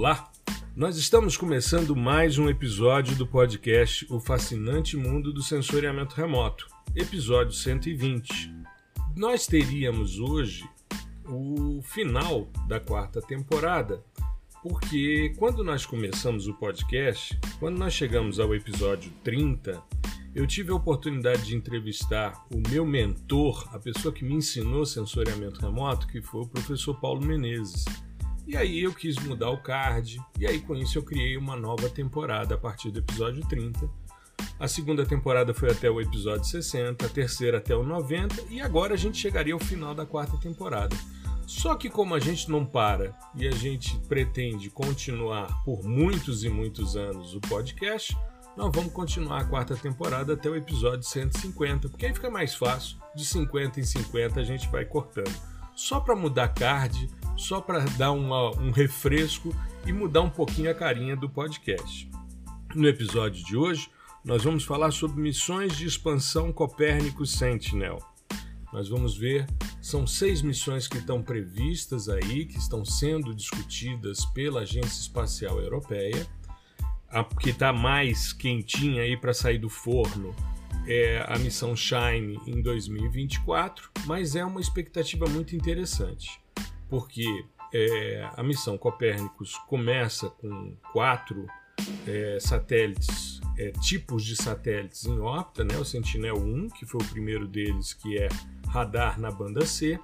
Olá! Nós estamos começando mais um episódio do podcast O Fascinante Mundo do Sensoriamento Remoto, episódio 120. Nós teríamos hoje o final da quarta temporada, porque quando nós começamos o podcast, quando nós chegamos ao episódio 30, eu tive a oportunidade de entrevistar o meu mentor, a pessoa que me ensinou sensoriamento remoto, que foi o professor Paulo Menezes. E aí eu quis mudar o card, e aí com isso eu criei uma nova temporada a partir do episódio 30. A segunda temporada foi até o episódio 60, a terceira até o 90, e agora a gente chegaria ao final da quarta temporada. Só que como a gente não para e a gente pretende continuar por muitos e muitos anos o podcast, nós vamos continuar a quarta temporada até o episódio 150, porque aí fica mais fácil, de 50 em 50 a gente vai cortando. Só para mudar card, só para dar uma, um refresco e mudar um pouquinho a carinha do podcast. No episódio de hoje, nós vamos falar sobre missões de expansão Copérnico Sentinel. Nós vamos ver, são seis missões que estão previstas aí, que estão sendo discutidas pela Agência Espacial Europeia. A que está mais quentinha aí para sair do forno é a missão Shine em 2024, mas é uma expectativa muito interessante porque é, a missão Copérnicos começa com quatro é, satélites, é, tipos de satélites em órbita, né? o Sentinel-1, que foi o primeiro deles, que é radar na banda C,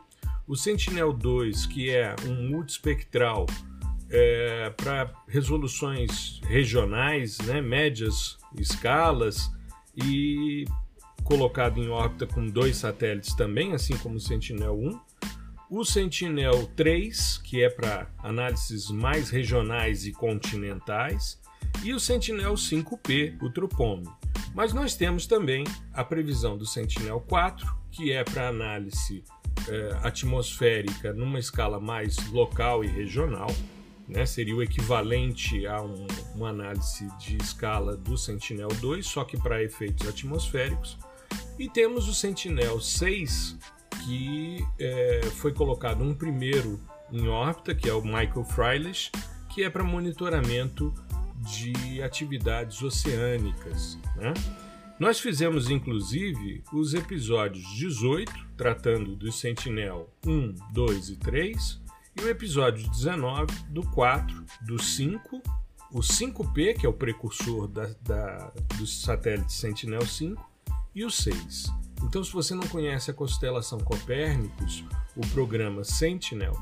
o Sentinel-2, que é um multispectral é, para resoluções regionais, né? médias escalas, e colocado em órbita com dois satélites também, assim como o Sentinel-1, o Sentinel 3, que é para análises mais regionais e continentais, e o Sentinel 5P, o Trupome. Mas nós temos também a previsão do Sentinel 4, que é para análise eh, atmosférica numa escala mais local e regional, né? seria o equivalente a um, uma análise de escala do Sentinel 2, só que para efeitos atmosféricos. E temos o Sentinel 6, que é, foi colocado um primeiro em órbita, que é o Michael Freilich, que é para monitoramento de atividades oceânicas. Né? Nós fizemos inclusive os episódios 18, tratando do Sentinel 1, 2 e 3, e o episódio 19 do 4, do 5, o 5P, que é o precursor da, da, do satélite Sentinel 5, e o 6. Então, se você não conhece a constelação Copérnicos, o programa Sentinel,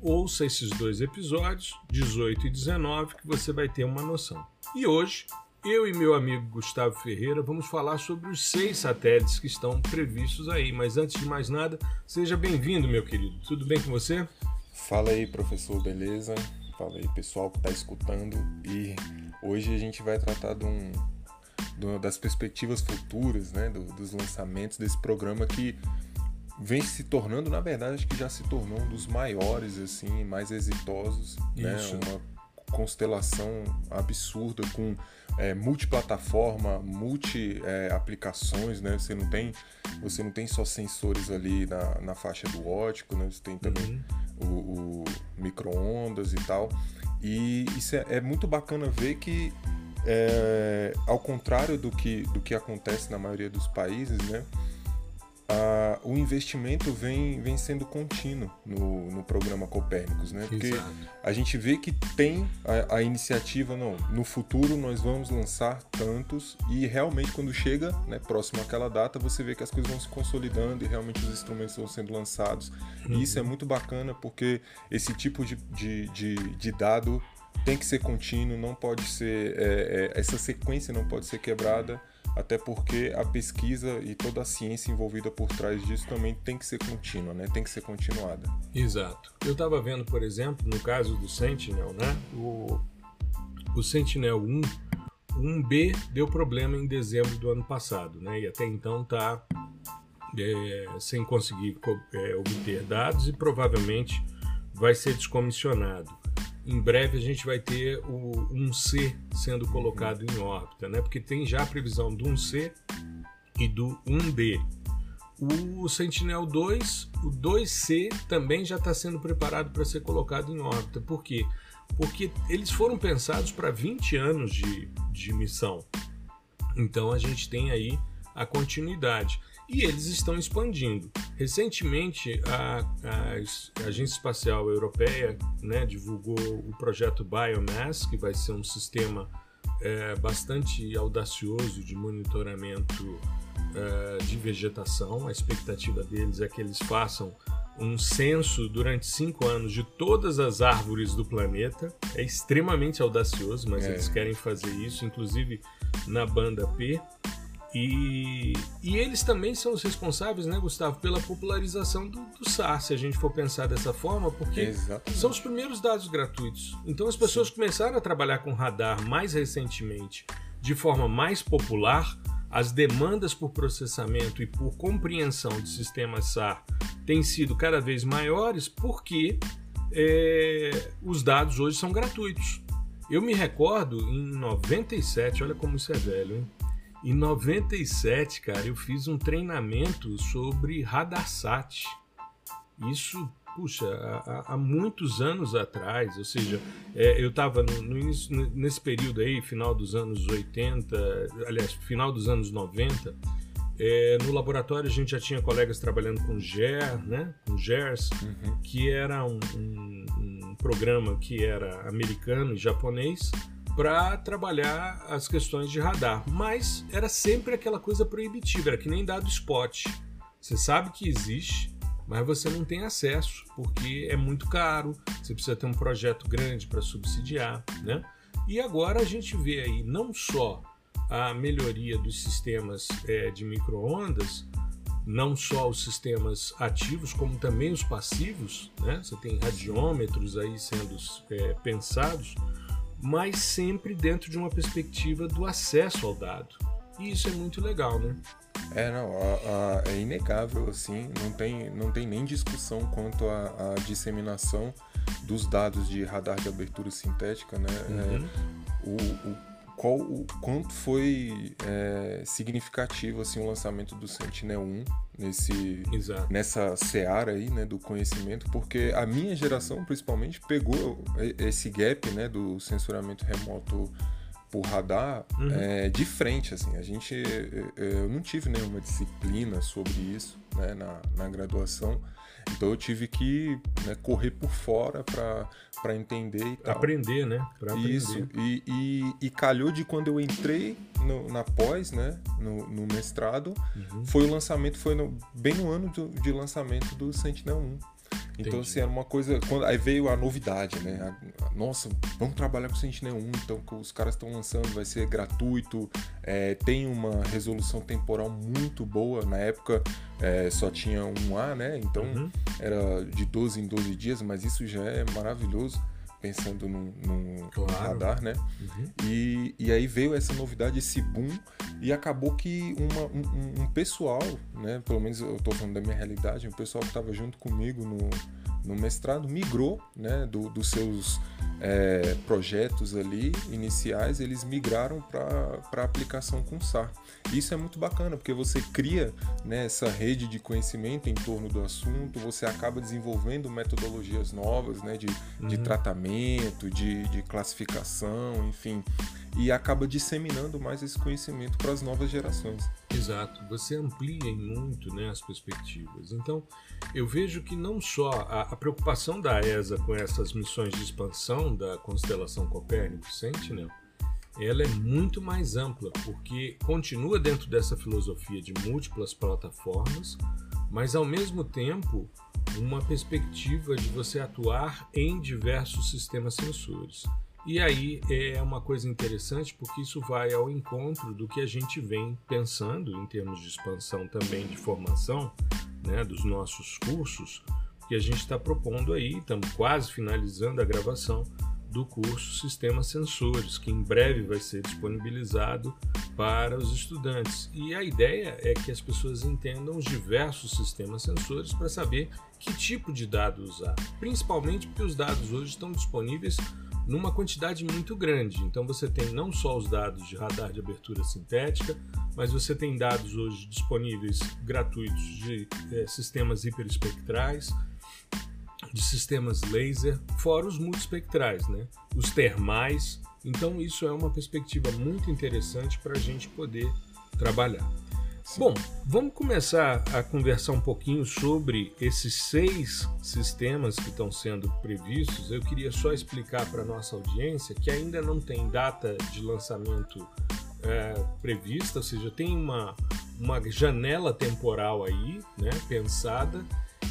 ouça esses dois episódios, 18 e 19, que você vai ter uma noção. E hoje, eu e meu amigo Gustavo Ferreira vamos falar sobre os seis satélites que estão previstos aí. Mas antes de mais nada, seja bem-vindo, meu querido. Tudo bem com você? Fala aí, professor, beleza? Fala aí, pessoal que está escutando. E hoje a gente vai tratar de um, do, das perspectivas futuras, né, do, dos lançamentos desse programa que vem se tornando, na verdade, acho que já se tornou um dos maiores, assim, mais exitosos, né, Isso. né, uma constelação absurda com é, multiplataforma, multi é, aplicações, né? Você não tem, você não tem só sensores ali na, na faixa do ótico, né? Você tem também uhum. o, o micro-ondas e tal. E isso é, é muito bacana ver que é, ao contrário do que, do que acontece na maioria dos países, né, a, o investimento vem, vem sendo contínuo no, no programa Copérnicos, né? Porque Exato. a gente vê que tem a, a, iniciativa, não, no futuro nós vamos lançar tantos e realmente quando chega, né, próximo àquela data, você vê que as coisas vão se consolidando e realmente os instrumentos vão sendo lançados. Uhum. E isso é muito bacana porque esse tipo de, de, de, de dado tem que ser contínuo, não pode ser é, é, essa sequência não pode ser quebrada, até porque a pesquisa e toda a ciência envolvida por trás disso também tem que ser contínua, né? Tem que ser continuada. Exato. Eu estava vendo, por exemplo, no caso do Sentinel, né? O, o Sentinel 1, 1B deu problema em dezembro do ano passado, né? E até então está é, sem conseguir é, obter dados e provavelmente vai ser descomissionado em breve a gente vai ter o 1C sendo colocado em órbita, né? Porque tem já a previsão do 1C e do 1B. O Sentinel 2, o 2C também já está sendo preparado para ser colocado em órbita. Por quê? porque eles foram pensados para 20 anos de, de missão. Então a gente tem aí a continuidade. E eles estão expandindo. Recentemente, a, a, a Agência Espacial Europeia né, divulgou o projeto Biomass, que vai ser um sistema é, bastante audacioso de monitoramento é, de vegetação. A expectativa deles é que eles façam um censo durante cinco anos de todas as árvores do planeta. É extremamente audacioso, mas é. eles querem fazer isso, inclusive na banda P. E, e eles também são os responsáveis, né, Gustavo, pela popularização do, do SAR, se a gente for pensar dessa forma, porque Exatamente. são os primeiros dados gratuitos. Então as pessoas Sim. começaram a trabalhar com radar mais recentemente, de forma mais popular. As demandas por processamento e por compreensão de sistemas SAR têm sido cada vez maiores porque é, os dados hoje são gratuitos. Eu me recordo em 97, olha como isso é velho, hein? Em 97, cara, eu fiz um treinamento sobre radarsat. Isso, puxa, há, há muitos anos atrás, ou seja, é, eu estava nesse período aí, final dos anos 80, aliás, final dos anos 90, é, no laboratório a gente já tinha colegas trabalhando com GER, né? com GERS, uhum. que era um, um, um programa que era americano e japonês, para trabalhar as questões de radar, mas era sempre aquela coisa proibitiva, era que nem dado spot. Você sabe que existe, mas você não tem acesso porque é muito caro, você precisa ter um projeto grande para subsidiar, né? E agora a gente vê aí não só a melhoria dos sistemas é, de microondas, não só os sistemas ativos, como também os passivos, né? Você tem radiômetros aí sendo é, pensados mas sempre dentro de uma perspectiva do acesso ao dado. E isso é muito legal, né? É, não, a, a, é inegável, assim, não tem, não tem nem discussão quanto à disseminação dos dados de radar de abertura sintética, né? Uhum. É, o, o qual o quanto foi é, significativo assim o lançamento do Sentinel-1 nesse Exato. nessa seara aí né do conhecimento porque a minha geração principalmente pegou esse gap né do censuramento remoto por radar uhum. é, de frente assim a gente eu não tive nenhuma disciplina sobre isso né, na, na graduação então eu tive que né, correr por fora para entender e tal. Aprender, né? Pra Isso. E, e, e, calhou de quando eu entrei no, na pós, né? No, no mestrado, uhum. foi o lançamento, foi no, bem no ano do, de lançamento do Sentinel 1. Então, Entendi. assim, era uma coisa. Quando, aí veio a novidade, né? A, a, nossa, vamos trabalhar com o Sentinel 1, então que os caras estão lançando, vai ser gratuito, é, tem uma resolução temporal muito boa. Na época é, só tinha um A, né? Então uhum. era de 12 em 12 dias, mas isso já é maravilhoso pensando no, no, claro. no radar, né? Uhum. E, e aí veio essa novidade, esse boom, e acabou que uma, um, um, pessoal, né? Pelo menos eu estou falando da minha realidade, um pessoal que estava junto comigo no, no mestrado migrou, né? Do, dos seus é, projetos ali iniciais, eles migraram para a aplicação com SAR. Isso é muito bacana, porque você cria né, essa rede de conhecimento em torno do assunto, você acaba desenvolvendo metodologias novas né, de, uhum. de tratamento, de, de classificação, enfim e acaba disseminando mais esse conhecimento para as novas gerações. Exato, você amplia muito né, as perspectivas. Então, eu vejo que não só a, a, preocupação da ESA com essas missões de expansão da constelação Copérnico Sentinel, ela é muito mais ampla, porque continua dentro dessa filosofia de múltiplas plataformas, mas ao mesmo tempo uma perspectiva de você atuar em diversos sistemas sensores. E aí é uma coisa interessante porque isso vai ao encontro do que a gente vem pensando em termos de expansão também de formação né, dos nossos cursos, que a gente está propondo aí, estamos quase finalizando a gravação do curso Sistemas Sensores, que em breve vai ser disponibilizado para os estudantes. E a ideia é que as pessoas entendam os diversos sistemas sensores para saber que tipo de dado usar, principalmente porque os dados hoje estão disponíveis numa quantidade muito grande. Então você tem não só os dados de radar de abertura sintética, mas você tem dados hoje disponíveis gratuitos de é, sistemas hiperespectrais. De sistemas laser, fora os multispectrais, né? os termais. Então, isso é uma perspectiva muito interessante para a gente poder trabalhar. Sim. Bom, vamos começar a conversar um pouquinho sobre esses seis sistemas que estão sendo previstos. Eu queria só explicar para a nossa audiência que ainda não tem data de lançamento é, prevista, ou seja, tem uma, uma janela temporal aí, né, pensada,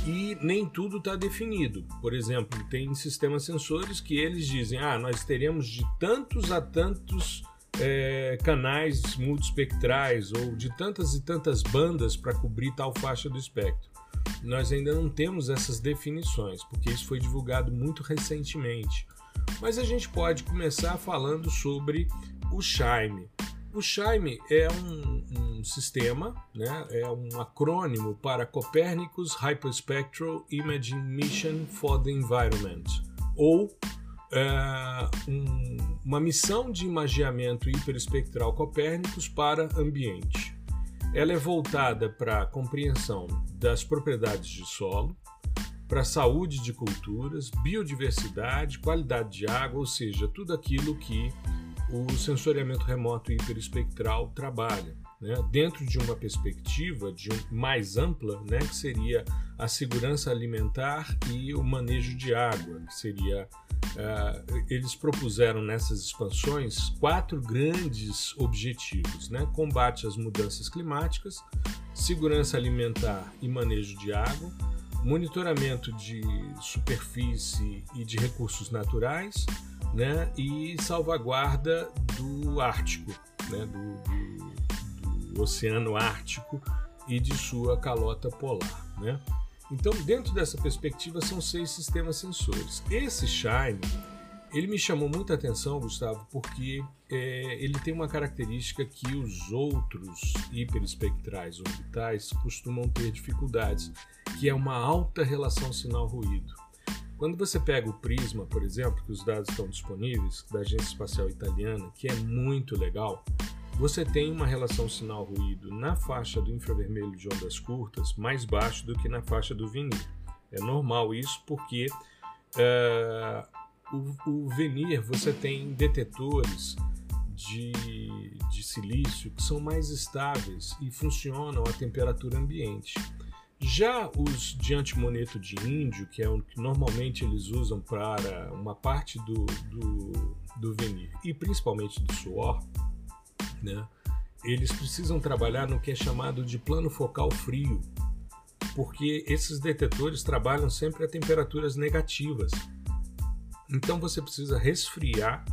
e nem tudo está definido. Por exemplo, tem sistemas sensores que eles dizem, ah, nós teremos de tantos a tantos é, canais multispectrais ou de tantas e tantas bandas para cobrir tal faixa do espectro. Nós ainda não temos essas definições, porque isso foi divulgado muito recentemente. Mas a gente pode começar falando sobre o Chime. O Chime é um, um, sistema, né? é um acrônimo para Copernicus Hyperspectral Imaging Mission for the Environment, ou é, um, uma missão de imagiamento hiperespectral Copérnicus para ambiente. Ela é voltada para a compreensão das propriedades de solo, para a saúde de culturas, biodiversidade, qualidade de água, ou seja, tudo aquilo que o sensoriamento remoto hiperespectral trabalha, né? dentro de uma perspectiva de um, mais ampla, né? que seria a segurança alimentar e o manejo de água, que seria uh, eles propuseram nessas expansões quatro grandes objetivos: né? combate às mudanças climáticas, segurança alimentar e manejo de água, monitoramento de superfície e de recursos naturais né, e salvaguarda do Ártico, né, do, do, do, Oceano Ártico e de sua calota polar. Né? Então, dentro dessa perspectiva, são seis sistemas sensores. Esse Shine, ele me chamou muita atenção, Gustavo, porque é, ele tem uma característica que os outros hiperespectrais orbitais costumam ter dificuldades, que é uma alta relação sinal-ruído. Quando você pega o Prisma, por exemplo, que os dados estão disponíveis, da Agência Espacial Italiana, que é muito legal, você tem uma relação sinal-ruído na faixa do infravermelho de ondas curtas mais baixo do que na faixa do vinil. É normal isso porque uh, o, o Venir você tem detetores de, de silício que são mais estáveis e funcionam a temperatura ambiente. Já os de antimoneto de índio, que é o que normalmente eles usam para uma parte do, do, do venir e principalmente do suor, né, eles precisam trabalhar no que é chamado de plano focal frio, porque esses detetores trabalham sempre a temperaturas negativas. Então você precisa resfriar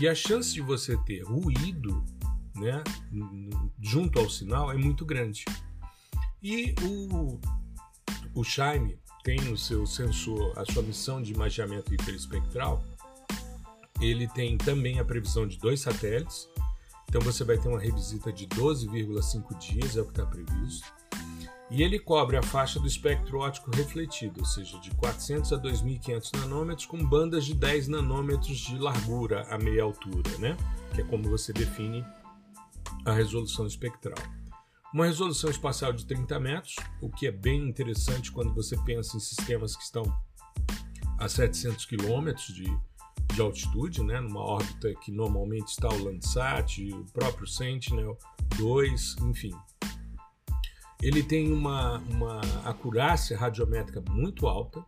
e a chance de você ter ruído né, junto ao sinal é muito grande. E o, o Shine tem o seu sensor, a sua missão de imagiamento hiperespectral. Ele tem também a previsão de dois satélites. Então você vai ter uma revisita de 12,5 dias, é o que está previsto. E ele cobre a faixa do espectro óptico refletido, ou seja, de 400 a 2.500 nanômetros, com bandas de 10 nanômetros de largura a meia altura, né? que é como você define a resolução espectral. Uma resolução espacial de 30 metros, o que é bem interessante quando você pensa em sistemas que estão a 700 quilômetros de, de altitude, né, numa órbita que normalmente está o Landsat, o próprio Sentinel-2, enfim. Ele tem uma, uma acurácia radiométrica muito alta,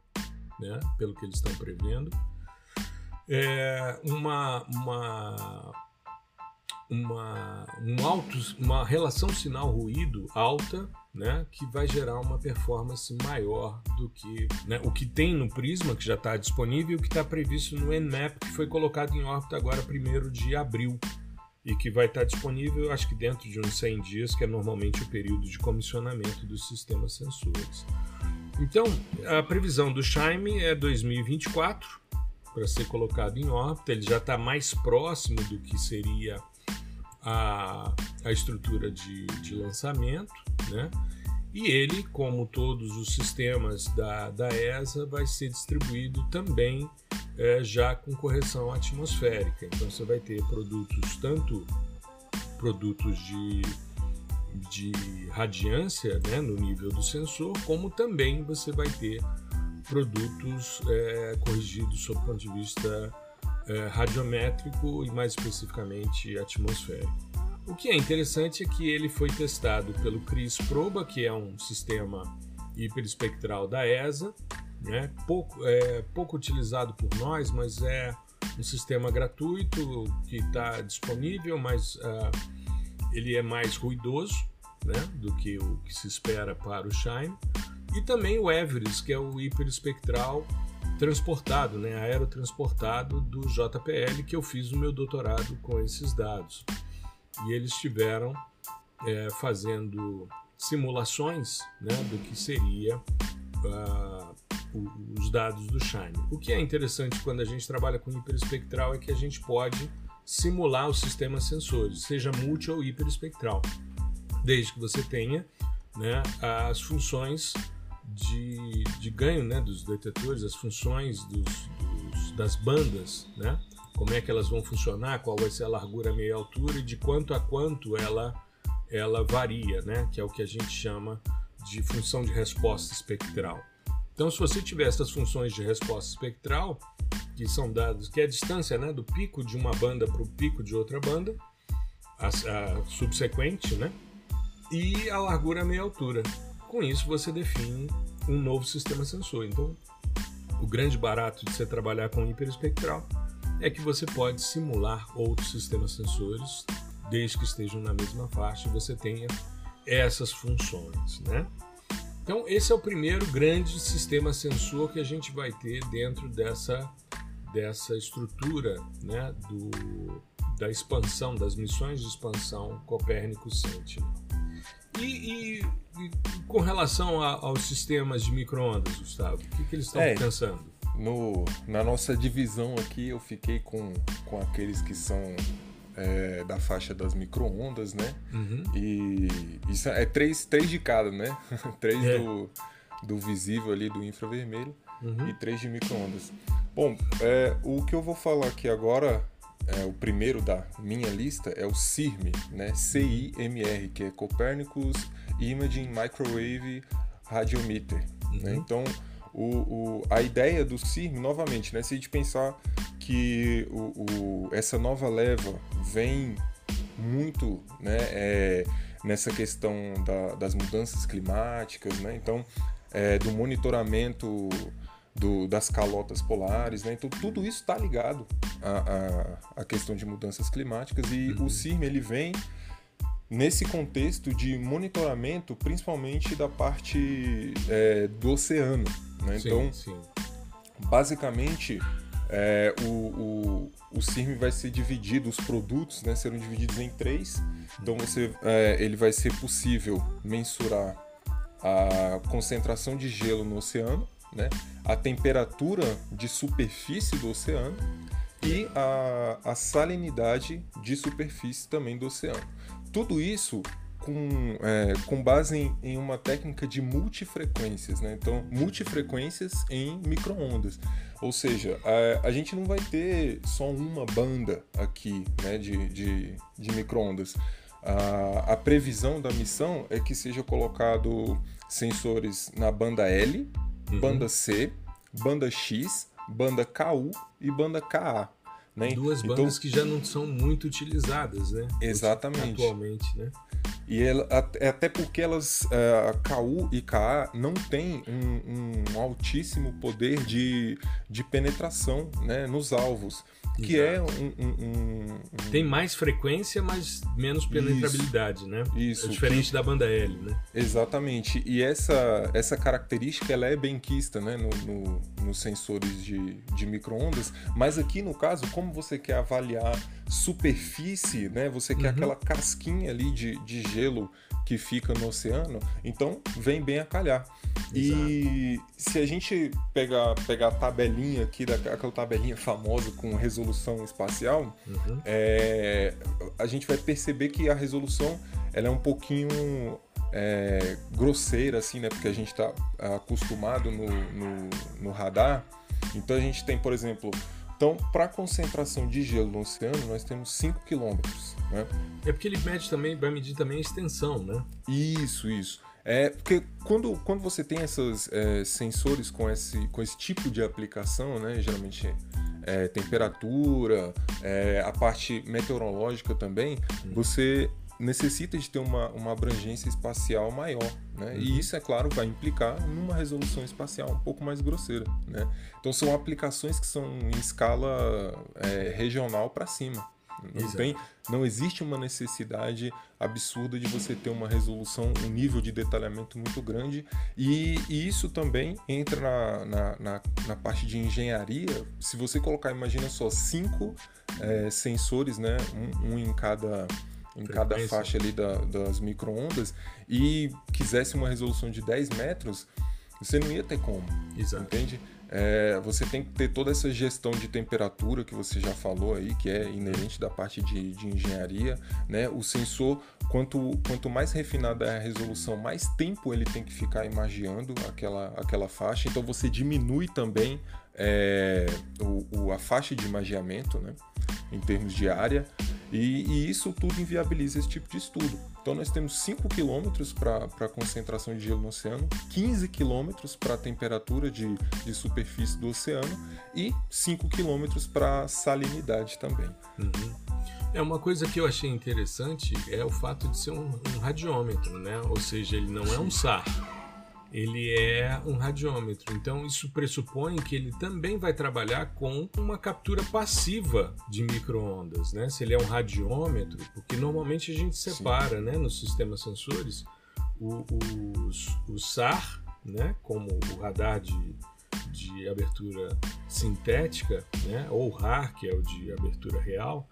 né, pelo que eles estão prevendo. É uma, uma uma, um alto, uma relação sinal-ruído alta, né, que vai gerar uma performance maior do que né, o que tem no Prisma, que já está disponível, e o que está previsto no Nmap, que foi colocado em órbita agora 1 de abril, e que vai estar tá disponível, acho que dentro de uns 100 dias, que é normalmente o período de comissionamento dos sistemas sensores. Então, a previsão do Chime é 2024 para ser colocado em órbita, ele já está mais próximo do que seria a, a estrutura de, de lançamento, né? E ele, como todos os sistemas da, da ESA, vai ser distribuído também é, já com correção atmosférica. Então você vai ter produtos, tanto produtos de, de radiância né, no nível do sensor, como também você vai ter produtos é, corrigidos sob o ponto de vista é, radiométrico e mais especificamente atmosférico. O que é interessante é que ele foi testado pelo CRIS-Proba, que é um sistema hiperespectral da ESA, né? pouco, é, pouco utilizado por nós, mas é um sistema gratuito que está disponível, mas uh, ele é mais ruidoso né, do que o que se espera para o Shine. E também o Everest, que é o hiperespectral transportado, né, aerotransportado do JPL, que eu fiz o meu doutorado com esses dados. E eles estiveram é, fazendo simulações né, do que seria uh, os dados do Shine. O que é interessante quando a gente trabalha com hiperespectral é que a gente pode simular o sistema sensores, seja multi ou hiperespectral, desde que você tenha né, as funções de, de ganho né, dos detetores, as funções dos, dos, das bandas, né, como é que elas vão funcionar, qual vai ser a largura, a meia altura e de quanto a quanto ela, ela varia, né, que é o que a gente chama de função de resposta espectral. Então, se você tiver essas funções de resposta espectral, que são dados, que é a distância né, do pico de uma banda para o pico de outra banda, a, a subsequente, né, e a largura a meia altura. Com isso, você define um novo sistema sensor. Então, o grande barato de você trabalhar com hiperespectral é que você pode simular outros sistemas sensores, desde que estejam na mesma faixa e você tenha essas funções, né? Então, esse é o primeiro grande sistema sensor que a gente vai ter dentro dessa, dessa estrutura né, do, da expansão, das missões de expansão Copérnico Sentinel. E, e, e com relação a, aos sistemas de microondas, Gustavo, o que, que eles estão é, pensando? No, na nossa divisão aqui, eu fiquei com, com aqueles que são é, da faixa das microondas, né? Uhum. E isso é três, três de cada, né? três é. do, do visível ali, do infravermelho, uhum. e três de microondas. Bom, é, o que eu vou falar aqui agora, é, o primeiro da minha lista é o CIRM, né? C-I-M-R, que é Copernicus Imaging Microwave Radiometer. Né? Uhum. Né? Então, o, o, a ideia do CIRM, novamente, né? Se a gente pensar que o, o, essa nova leva vem muito né, é, nessa questão da, das mudanças climáticas, né? então é, do monitoramento do, das calotas polares, né? então tudo isso está ligado à, à, à, questão de mudanças climáticas e uhum. o CIRM ele vem nesse contexto de monitoramento, principalmente da parte é, do oceano. Né? Sim, então, sim. basicamente é, o, o, o CIRM vai ser dividido, os produtos né, serão divididos em três. Então você, é, ele vai ser possível mensurar a concentração de gelo no oceano, né, a temperatura de superfície do oceano e a, a salinidade de superfície também do oceano. Tudo isso com, é, com base em, em, uma técnica de multifrequências, né? Então, multifrequências em microondas. Ou seja, a, a gente não vai ter só uma banda aqui né, de, de, de microondas. A, a previsão da missão é que seja colocado sensores na banda L, uhum. banda C, banda X, banda KU e banda KA. Né? Duas então bandas que já não são muito utilizadas, né? Exatamente. Atualmente, né? E ela, é até porque elas, uh, a KU e KA não têm um, um, altíssimo poder de, de penetração né, nos alvos que é Exato. é um, um, um, Tem mais frequência, mas menos penetrabilidade, isso, né? Isso. É diferente que... da banda L, né? Exatamente. E essa, essa característica ela é bem quista né? no, no, nos sensores de, de microondas, mas aqui no caso, como você quer avaliar superfície, né? Você quer uhum. aquela casquinha ali de, de gelo que fica no oceano, então vem bem a calhar. E se a gente pegar, pegar a tabelinha aqui, aquela tabelinha famosa com resolução espacial, uhum. é, a gente vai perceber que a resolução ela é um pouquinho é, grosseira, assim, né? Porque a gente está acostumado no, no, no radar. Então a gente tem, por exemplo, então, para a concentração de gelo no oceano, nós temos 5 km. Né? É porque ele mede também, vai medir também a extensão, né? Isso, isso. É, porque quando, quando você tem esses é, sensores com esse, com esse tipo de aplicação, né, geralmente é, temperatura, é, a parte meteorológica também, você necessita de ter uma, uma abrangência espacial maior, né? Uhum. E isso, é claro, vai implicar numa resolução espacial um pouco mais grosseira, né? Então são aplicações que são em escala é, regional para cima. Não, tem, não existe uma necessidade absurda de você ter uma resolução, um nível de detalhamento muito grande. E, e isso também entra na, na, na, na, parte de engenharia. Se você colocar, imagina só, cinco é, sensores, né? um, um em cada em cada faixa ali da, das microondas e quisesse uma resolução de 10 metros, você não ia ter como. Exato. Entende? É, você tem que ter toda essa gestão de temperatura que você já falou aí, que é inerente da parte de, de engenharia. Né? O sensor, quanto, quanto mais refinada é a resolução, mais tempo ele tem que ficar imagiando aquela, aquela faixa. Então você diminui também é, o, o, a faixa de imagiamento né? em termos de área. E, e, isso tudo inviabiliza esse tipo de estudo. Então nós temos 5 km para a concentração de gelo no oceano, 15 km para a temperatura de, de superfície do oceano e 5 km para a salinidade também. Uhum. É uma coisa que eu achei interessante é o fato de ser um, um radiômetro, né? Ou seja, ele não é um SAR ele é um radiômetro. Então isso pressupõe que ele também vai trabalhar com uma captura passiva de microondas, né? Se ele é um radiômetro, porque normalmente a gente separa, Sim. né, nos sistemas sensores o, os, o SAR, né, como o radar de, de abertura sintética, né, ou RAR, que é o de abertura real,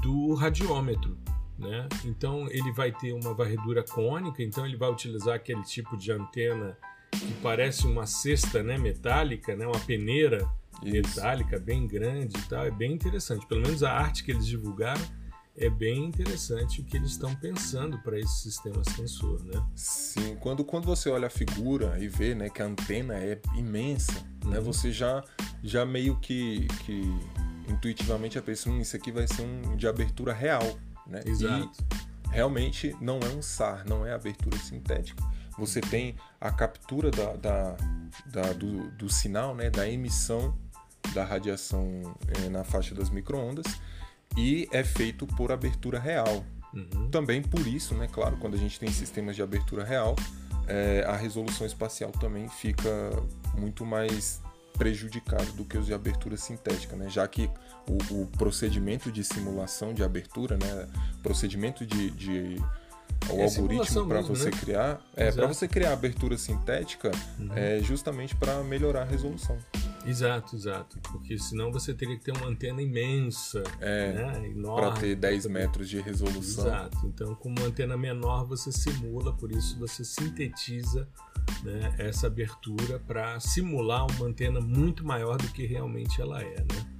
do radiômetro. Né? Então ele vai ter uma varredura cônica, então ele vai utilizar aquele tipo de antena que parece uma cesta né, metálica, né, uma peneira Isso. metálica bem grande e tal. É bem interessante. Pelo menos a arte que eles divulgaram é bem interessante o que eles estão pensando para esse sistema sensor, né? Sim, quando, quando você olha a figura e vê né, que a antena é imensa, né, uhum. né, você já, já meio que, que intuitivamente pensa, hum, isso aqui vai ser um de abertura real. Né? Exato. E realmente não é um SAR, não é abertura sintética. Você tem a captura da, da, da do, do, sinal, né, da emissão da radiação é, na faixa das microondas e é feito por abertura real. Uhum. Também por isso, né, claro, quando a gente tem sistemas de abertura real, é, a resolução espacial também fica muito mais prejudicado do que os de abertura sintética, né? já que o, o procedimento de simulação de abertura, né? procedimento de, de o é algoritmo para você né? criar é para você criar abertura sintética uhum. é justamente para melhorar a resolução exato exato porque senão você teria que ter uma antena imensa é, né? para ter 10 metros de resolução exato então com uma antena menor você simula por isso você sintetiza né, essa abertura para simular uma antena muito maior do que realmente ela é, né?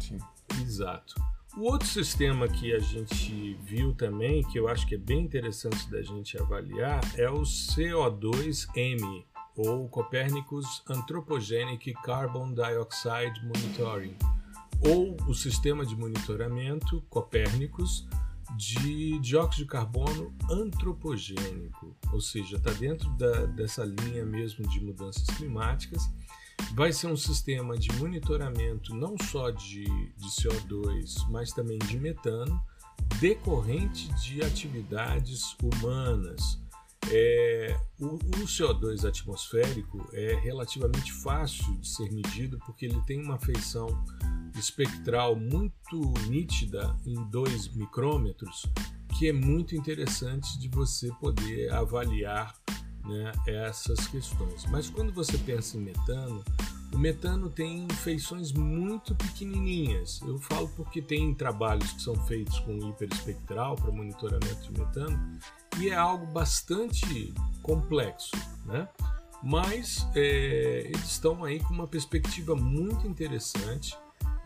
Sim. Exato. O outro sistema que a gente viu também, que eu acho que é bem interessante da gente avaliar, é o CO2M, ou Copernicus Anthropogenic Carbon Dioxide Monitoring, ou o sistema de monitoramento Copernicus de dióxido de carbono antropogênico, ou seja, está dentro da, dessa linha mesmo de mudanças climáticas. Vai ser um sistema de monitoramento não só de, de CO2, mas também de metano, decorrente de atividades humanas. É, o, o, CO2 atmosférico é relativamente fácil de ser medido porque ele tem uma feição espectral muito nítida em 2 micrômetros, que é muito interessante de você poder avaliar né, essas questões. Mas quando você pensa em metano, o metano tem feições muito pequenininhas. Eu falo porque tem trabalhos que são feitos com hiperespectral para monitoramento de metano e é algo bastante complexo, né? Mas é, eles estão aí com uma perspectiva muito interessante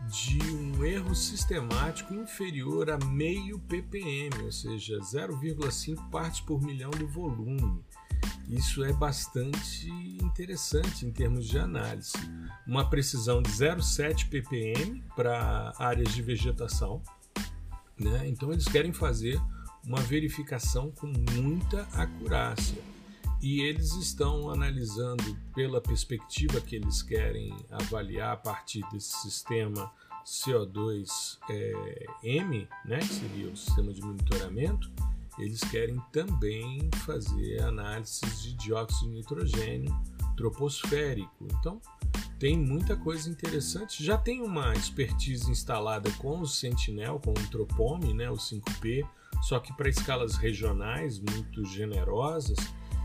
de um erro sistemático inferior a meio ppm, ou seja, 0,5 partes por milhão do volume. Isso é bastante interessante em termos de análise. Uma precisão de 0,7 ppm para áreas de vegetação. Né? Então, eles querem fazer uma verificação com muita acurácia. e eles estão analisando pela perspectiva que eles querem avaliar a partir desse sistema CO2-M, é, né, que seria o sistema de monitoramento, eles querem também fazer análises de dióxido de nitrogênio troposférico. Então, tem muita coisa interessante. Já tem uma expertise instalada com o Sentinel, com o Tropome, né, o 5P, só que para escalas regionais muito generosas,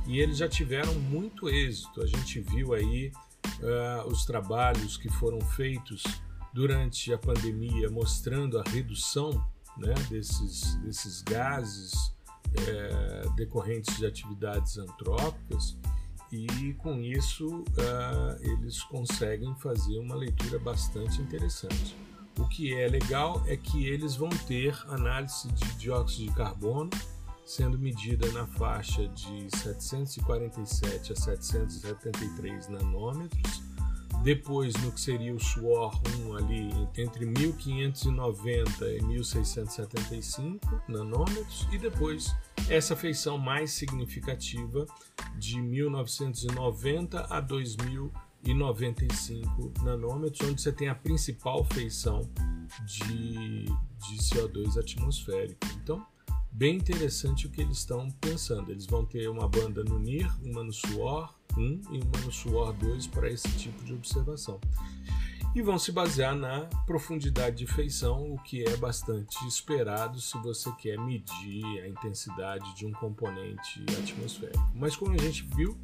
e eles já tiveram muito êxito. A gente viu aí uh, os trabalhos que foram feitos durante a pandemia mostrando a redução né, desses, desses gases é, decorrentes de atividades antrópicas e com isso uh, eles conseguem fazer uma leitura bastante interessante. O que é legal é que eles vão ter análise de dióxido de carbono sendo medida na faixa de 747 a 773 nanômetros depois, no que seria o suor 1 ali, entre 1590 e 1675 nanômetros. E depois, essa feição mais significativa de 1990 a 2095 nanômetros, onde você tem a principal feição de, de CO2 atmosférico. Então, bem interessante o que eles estão pensando. Eles vão ter uma banda no NIR, uma no suor 1 e uma no suor 2 para esse tipo de observação. E vão se basear na profundidade de feição, o que é bastante esperado se você quer medir a intensidade de um componente atmosférico. Mas como a gente viu,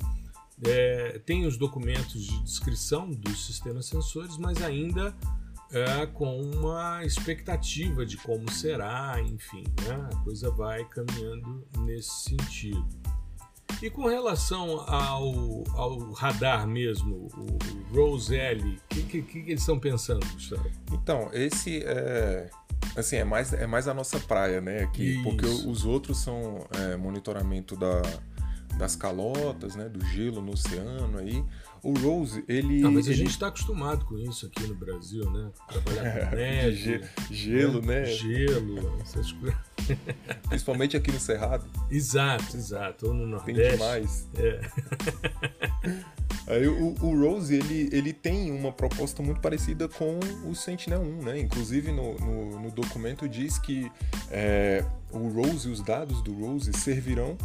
é, tem os documentos de descrição dos sistemas sensores, mas ainda é, com uma expectativa de como será, enfim, né? a coisa vai caminhando nesse sentido. E com relação ao, ao radar mesmo, o Rose L, o que, que, que, eles estão pensando, Gustavo? Então, esse é. Assim, é mais, é mais a nossa praia, né? Aqui, porque os outros são é, monitoramento da, das calotas, né? Do gelo no oceano aí. O Rose, ele. Não, mas a ele... gente está acostumado com isso aqui no Brasil, né? Trabalhar com neve. Ge gelo, né? né? Gelo, essas coisas. Principalmente aqui no Cerrado. Exato, exato. Ou no Nordeste. Tem demais. É. Aí o, o, Rose, ele, ele tem uma proposta muito parecida com o Sentinel-1, né? Inclusive no, no, no documento diz que é, o Rose, os dados do Rose servirão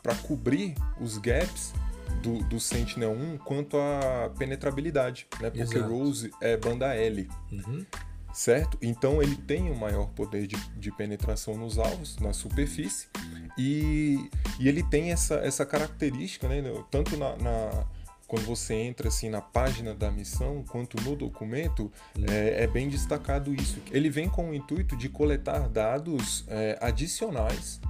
para cobrir os gaps do, do Sentinel-1 quanto à penetrabilidade, né? Porque Exato. Rose é banda L. Uhum. Certo? Então ele tem um maior poder de, de penetração nos alvos, na superfície, e, e ele tem essa, essa característica, né? Tanto na, na quando você entra assim na página da missão quanto no documento uhum. é, é, bem destacado isso ele vem com o intuito de coletar dados é, adicionais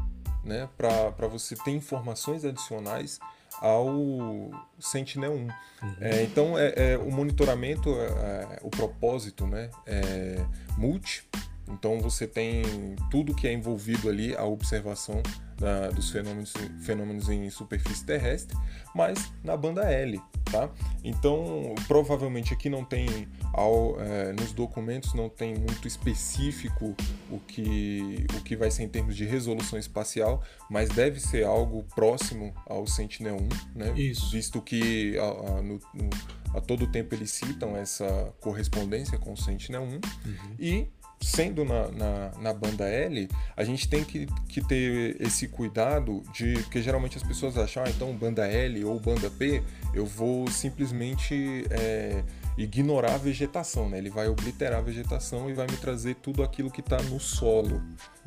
né para você ter informações adicionais ao Sentinel-1. Uhum. É, então, é, é, o monitoramento, é, é, o propósito, né, é multi. Então, você tem tudo que é envolvido ali, a observação da, dos fenômenos, fenômenos em superfície terrestre, mas na banda L, tá? Então, provavelmente aqui não tem, ao, é, nos documentos não tem muito específico o que, o que vai ser em termos de resolução espacial, mas deve ser algo próximo ao Sentinel-1, né? Isso. Visto que a, a, no, no, a todo tempo eles citam essa correspondência com o Sentinel-1 uhum. e sendo na, na, na, banda L, a gente tem que, que ter esse cuidado de. Porque geralmente as pessoas acham, ah, então banda L ou banda P, eu vou simplesmente é, ignorar a vegetação, né? Ele vai obliterar a vegetação e vai me trazer tudo aquilo que está no solo.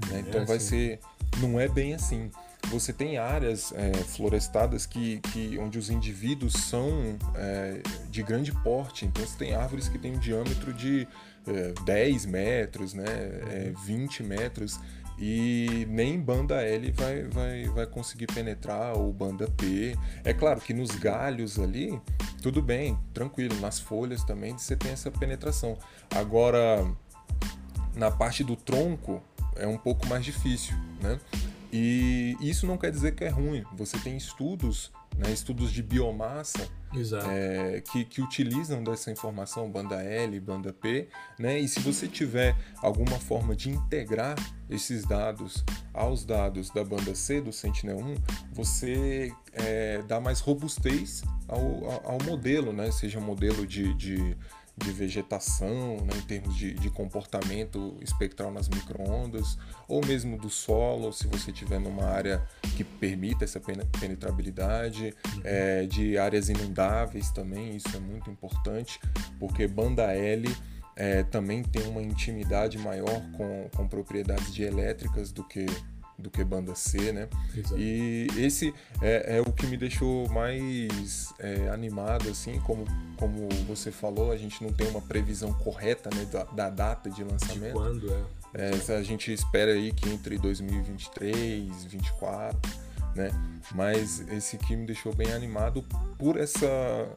Né? Então é vai assim. ser. Não é bem assim você tem áreas é, florestadas que, que, onde os indivíduos são é, de grande porte. Então você tem árvores que têm um diâmetro de é, 10 metros, né, é, 20 metros, e nem banda L vai, vai, vai conseguir penetrar, ou banda P. É claro que nos galhos ali, tudo bem, tranquilo, nas folhas também você tem essa penetração. Agora, na parte do tronco, é um pouco mais difícil, né? E isso não quer dizer que é ruim. Você tem estudos, né, estudos de biomassa é, que, que utilizam dessa informação, banda L, banda P, né? E se você tiver alguma forma de integrar esses dados aos dados da banda C do Sentinel-1, você é, dá mais robustez ao, ao, modelo, né? seja modelo de, de, de vegetação, né? em termos de, de comportamento espectral nas microondas, ou mesmo do solo, se você estiver numa área que permita essa penetrabilidade, uhum. é, de áreas inundáveis também, isso é muito importante, porque banda L é, também tem uma intimidade maior com, com propriedades dielétricas do que do que banda C, né? Exato. E esse é, é, o que me deixou mais é, animado, assim, como, como você falou, a gente não tem uma previsão correta né, da, da data de lançamento. De quando é? é? A gente espera aí que entre 2023 e 2024 né? Mas esse aqui me deixou bem animado por essa,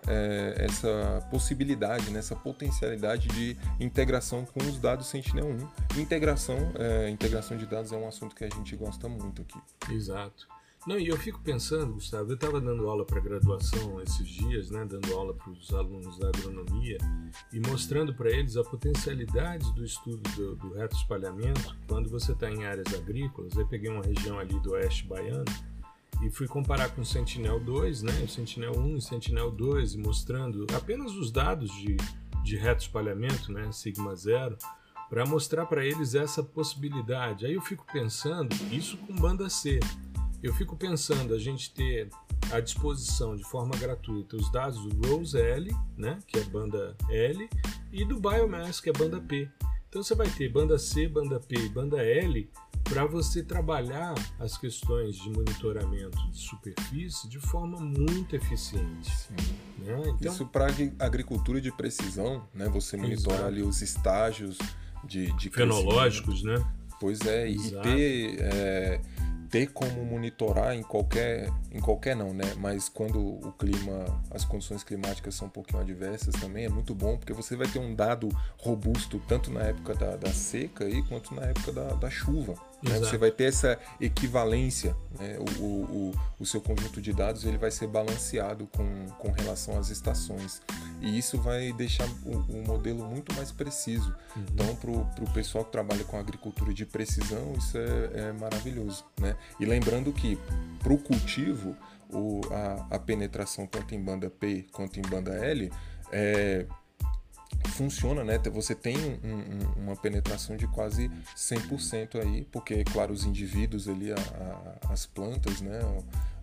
é, essa possibilidade, né? essa potencialidade de integração com os dados Sentinel-1. Integração, é, integração de dados é um assunto que a gente gosta muito aqui. Exato. Não, e eu fico pensando, Gustavo, eu estava dando aula para graduação esses dias, né, dando aula para os alunos da agronomia e mostrando para eles a potencialidade do estudo do, do reto espalhamento quando você está em áreas agrícolas. Eu peguei uma região ali do oeste baiano e fui comparar com o Sentinel-2, né, o Sentinel-1 e o Sentinel-2, mostrando apenas os dados de, de reto espalhamento, né, sigma zero, para mostrar para eles essa possibilidade. Aí eu fico pensando, isso com banda C, eu fico pensando a gente ter à disposição de forma gratuita os dados do Rose L, né, que é banda L, e do Biomass, que é banda P. Então você vai ter banda C, banda P e banda L para você trabalhar as questões de monitoramento de superfície de forma muito eficiente. Né? Então, Isso para agricultura de precisão, né? Você monitora ali os estágios de, de fenológicos, né? Pois é, Exato. e ter é, ter como monitorar em qualquer, em qualquer não, né? Mas quando o clima, as condições climáticas são um pouquinho adversas também, é muito bom, porque você vai ter um dado robusto tanto na época da, da seca aí, quanto na época da, da chuva. Né? Você vai ter essa equivalência, né? o, o, o, seu conjunto de dados ele vai ser balanceado com, com relação às estações. E isso vai deixar o, o modelo muito mais preciso. Uhum. Então, para o pessoal que trabalha com agricultura de precisão, isso é, é maravilhoso. Né? E lembrando que para o cultivo, a, a penetração tanto em banda P quanto em banda L é, funciona, né? Você tem um, um, uma penetração de quase 100% aí, porque, claro, os indivíduos ali, a, a, as plantas, né?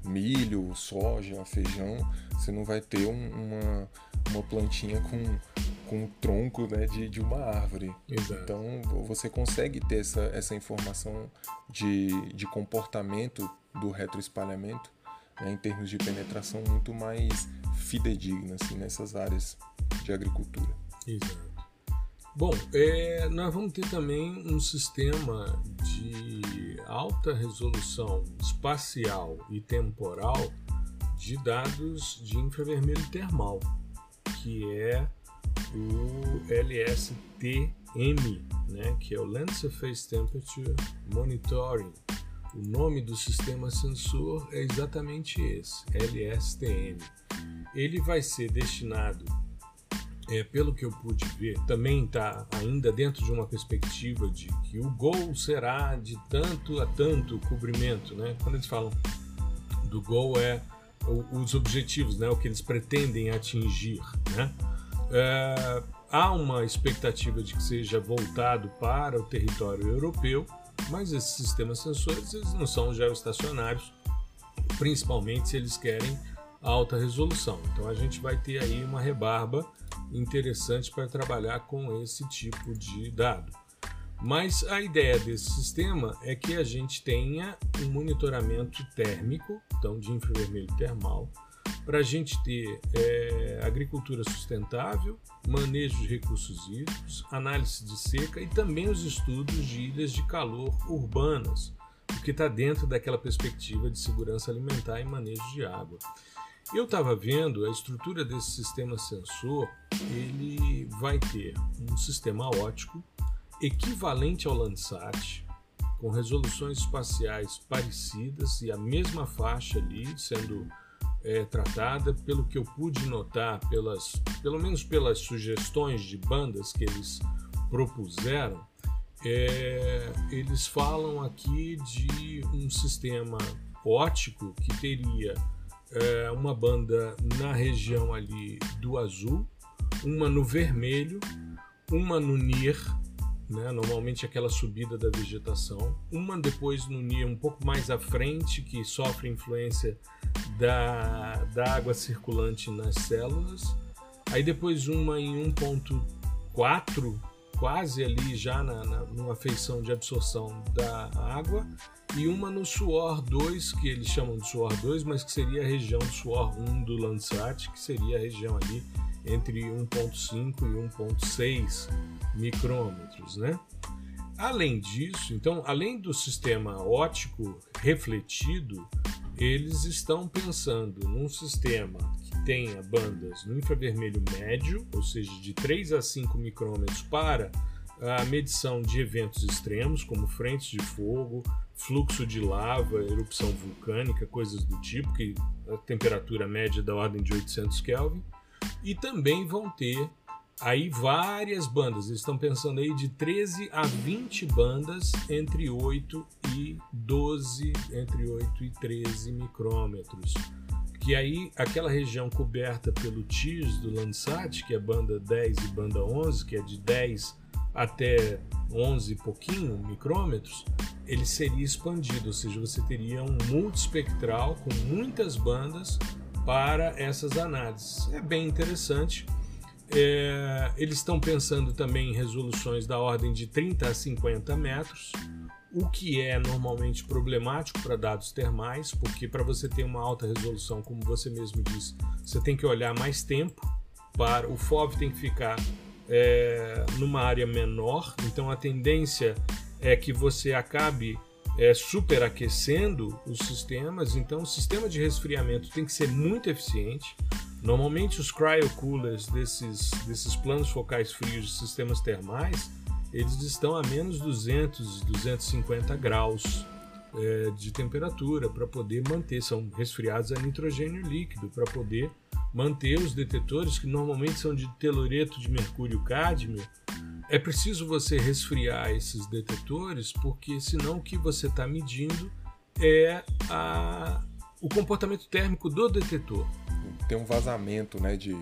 Milho, soja, feijão, você não vai ter um, uma, uma plantinha com, com o tronco né, de, de uma árvore. Exato. Então, você consegue ter essa, essa informação de, de comportamento do retroespalhamento né, em termos de penetração muito mais fidedigna assim, nessas áreas de agricultura. Exato. Bom, é, nós vamos ter também um sistema de alta resolução espacial e temporal de dados de infravermelho termal, que é o LSTM, né, que é o Land Surface Temperature Monitoring. O nome do sistema sensor é exatamente esse, LSTM. Ele vai ser destinado é, pelo que eu pude ver, também está ainda dentro de uma perspectiva de que o gol será de tanto a tanto cobrimento, né? Quando eles falam do gol é os objetivos, né? O que eles pretendem atingir, né? É, há uma expectativa de que seja voltado para o território europeu, mas esses sistemas sensores eles não são geoestacionários, principalmente se eles querem alta resolução. Então a gente vai ter aí uma rebarba interessante para trabalhar com esse tipo de dado. Mas a ideia desse sistema é que a gente tenha um monitoramento térmico, então de infravermelho termal, para a gente ter é, agricultura sustentável, manejo de recursos hídricos, análise de seca e também os estudos de ilhas de calor urbanas, o que está dentro daquela perspectiva de segurança alimentar e manejo de água. Eu estava vendo a estrutura desse sistema sensor, ele vai ter um sistema óptico equivalente ao Landsat, com resoluções espaciais parecidas e a mesma faixa ali sendo é, tratada, pelo que eu pude notar, pelas, pelo menos pelas sugestões de bandas que eles propuseram, é, eles falam aqui de um sistema ótico que teria é, uma banda na região ali do azul, uma no vermelho, uma no NIR, né, normalmente aquela subida da vegetação, uma depois no NIR um pouco mais à frente, que sofre influência da, da água circulante nas células, aí depois uma em 1.4, quase ali já na, na, numa feição de absorção da água, e uma no suor 2, que eles chamam de suor 2, mas que seria a região do suor 1 do Landsat, que seria a região ali entre 1.5 e 1.6 micrômetros, né? Além disso, então, além do sistema óptico refletido, eles estão pensando num sistema tenha bandas no infravermelho médio, ou seja, de 3 a 5 micrômetros para a medição de eventos extremos, como frentes de fogo, fluxo de lava, erupção vulcânica, coisas do tipo, que a temperatura média é da ordem de 800 Kelvin, e também vão ter aí várias bandas. Eles estão pensando aí de 13 a 20 bandas entre 8 e 12, entre 8 e 13 micrômetros. Que aí aquela região coberta pelo TIRS do Landsat, que é banda 10 e banda 11, que é de 10 até 11 e pouquinho micrômetros, ele seria expandido, ou seja, você teria um multispectral com muitas bandas para essas análises. É bem interessante. É, eles estão pensando também em resoluções da ordem de 30 a 50 metros, o que é normalmente problemático para dados termais, porque para você ter uma alta resolução, como você mesmo disse, você tem que olhar mais tempo para o FOV tem que ficar é, numa área menor, então a tendência é que você acabe é, superaquecendo os sistemas, então o sistema de resfriamento tem que ser muito eficiente. Normalmente os cryocoolers desses, desses planos focais frios de sistemas termais, eles estão a menos 200, 250 graus é, de temperatura para poder manter, são resfriados a nitrogênio líquido para poder manter os detetores que normalmente são de telureto de mercúrio cádmio é preciso você resfriar esses detetores, porque senão o que você está medindo é a, o comportamento térmico do detetor. Tem um vazamento né, de,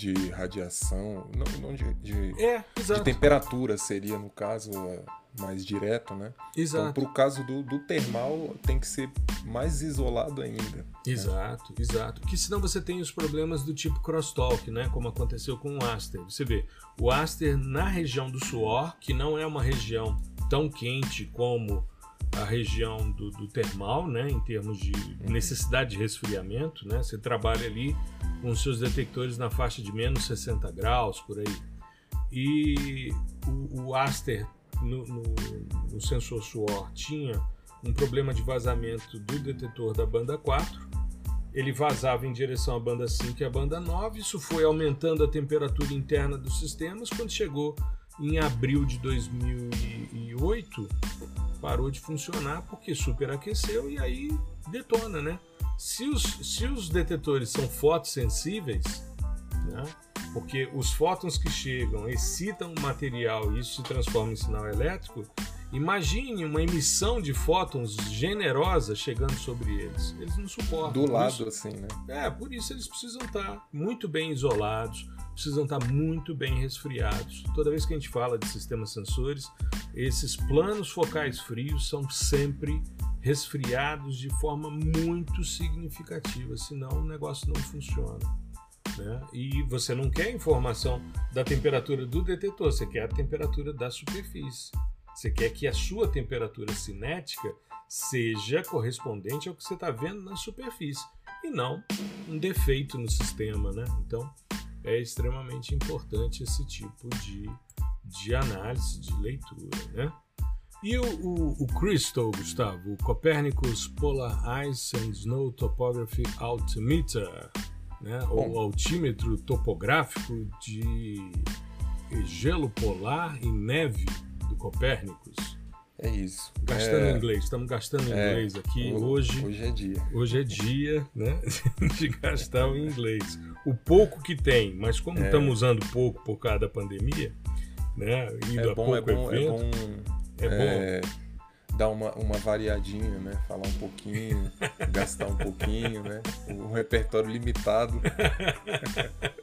de radiação, não, não de, de, é, de temperatura seria no caso. É mais direto, né? Exato. Então, pro caso do, do termal, tem que ser mais isolado ainda. Né? Exato, né? exato. Porque senão você tem os problemas do tipo crosstalk, né? Como aconteceu com o Aster. Você vê, o Aster na região do suor, que não é uma região tão quente como a região do, do termal, né? Em termos de uhum. necessidade de resfriamento, né? Você trabalha ali com seus detectores na faixa de menos 60 graus, por aí. E o, o Aster no, no, no sensor suor tinha um problema de vazamento do detetor da banda 4. Ele vazava em direção à banda 5 e à banda 9. Isso foi aumentando a temperatura interna dos sistemas. Quando chegou em abril de 2008, parou de funcionar porque superaqueceu e aí detona, né? Se os, se os detetores são fotossensíveis, né? porque os fótons que chegam excitam o material e isso se transforma em sinal elétrico. Imagine uma emissão de fótons generosa chegando sobre eles. Eles não suportam. Do lado, isso, assim, né? É, por isso eles precisam estar muito bem isolados, precisam estar muito bem resfriados. Toda vez que a gente fala de sistemas sensores, esses planos focais frios são sempre resfriados de forma muito significativa, senão o negócio não funciona. Né? E você não quer informação da temperatura do detetor, você quer a temperatura da superfície. Você quer que a sua temperatura cinética seja correspondente ao que você está vendo na superfície e não um defeito no sistema. Né? Então é extremamente importante esse tipo de, de análise, de leitura. Né? E o, o, o Crystal, Gustavo, o Copernicus Polar Ice and Snow Topography Altimeter, né? o altímetro topográfico de gelo polar e neve do Copérnicos. É isso. Gastando é... inglês, estamos gastando é... inglês aqui hoje. Hoje é dia. Hoje é dia, né, de gastar o inglês. O pouco que tem, mas como é... estamos usando pouco por causa da pandemia, né? Indo é bom, é bom, é bom, é bom. É, dar uma, uma variadinha, né? Falar um pouquinho, gastar um pouquinho, né? Um repertório limitado.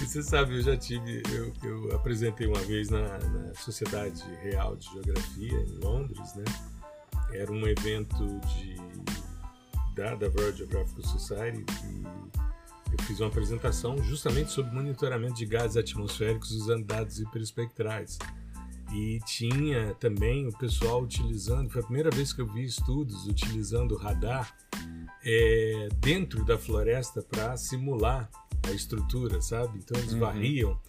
E você sabe, eu já tive, eu, eu apresentei uma vez na, na, Sociedade Real de Geografia em Londres, né? Era um evento de, da, da World Geographical Society e eu fiz uma apresentação justamente sobre monitoramento de gases atmosféricos usando dados hiperespectrais. E tinha também o pessoal utilizando, foi a primeira vez que eu vi estudos utilizando radar é, dentro da floresta para simular a estrutura, sabe? Então eles uhum. varriam,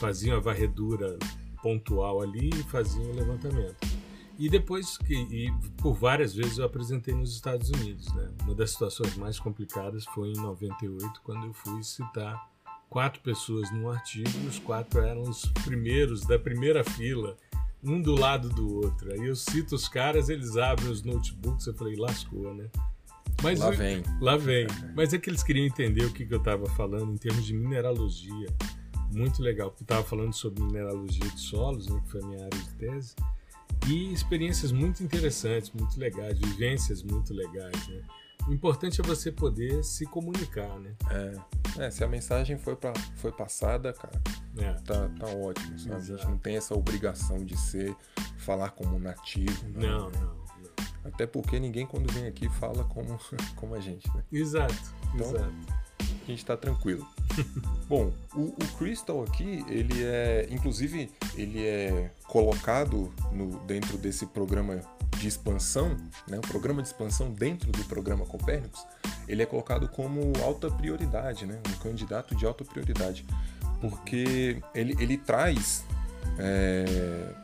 faziam a varredura pontual ali e faziam o levantamento. E depois que, e por várias vezes eu apresentei nos Estados Unidos, né? Uma das situações mais complicadas foi em 98, quando eu fui citar quatro pessoas num artigo, e os quatro eram os primeiros da primeira fila, um do lado do outro. Aí eu cito os caras, eles abrem os notebooks, eu falei, lascou, né? Mas lá vem. Lá vem. Mas é que eles queriam entender o que, que eu estava falando em termos de mineralogia. Muito legal, porque estava falando sobre mineralogia de solos, né, que foi a minha área de tese, e experiências muito interessantes, muito legais, vivências muito legais. Né? O importante é você poder se comunicar, né? É, é se a mensagem foi, pra, foi passada, cara, é. tá, tá ótimo. Sabe? A gente não tem essa obrigação de ser, falar como nativo. Não, não. não. Até porque ninguém quando vem aqui fala como, como a gente, né? Exato, então, exato. A gente está tranquilo. Bom, o, o, Crystal aqui, ele é, inclusive, ele é colocado no, dentro desse programa de expansão, né, o programa de expansão dentro do programa Copérnicos, ele é colocado como alta prioridade, né, um candidato de alta prioridade, porque ele, ele traz é,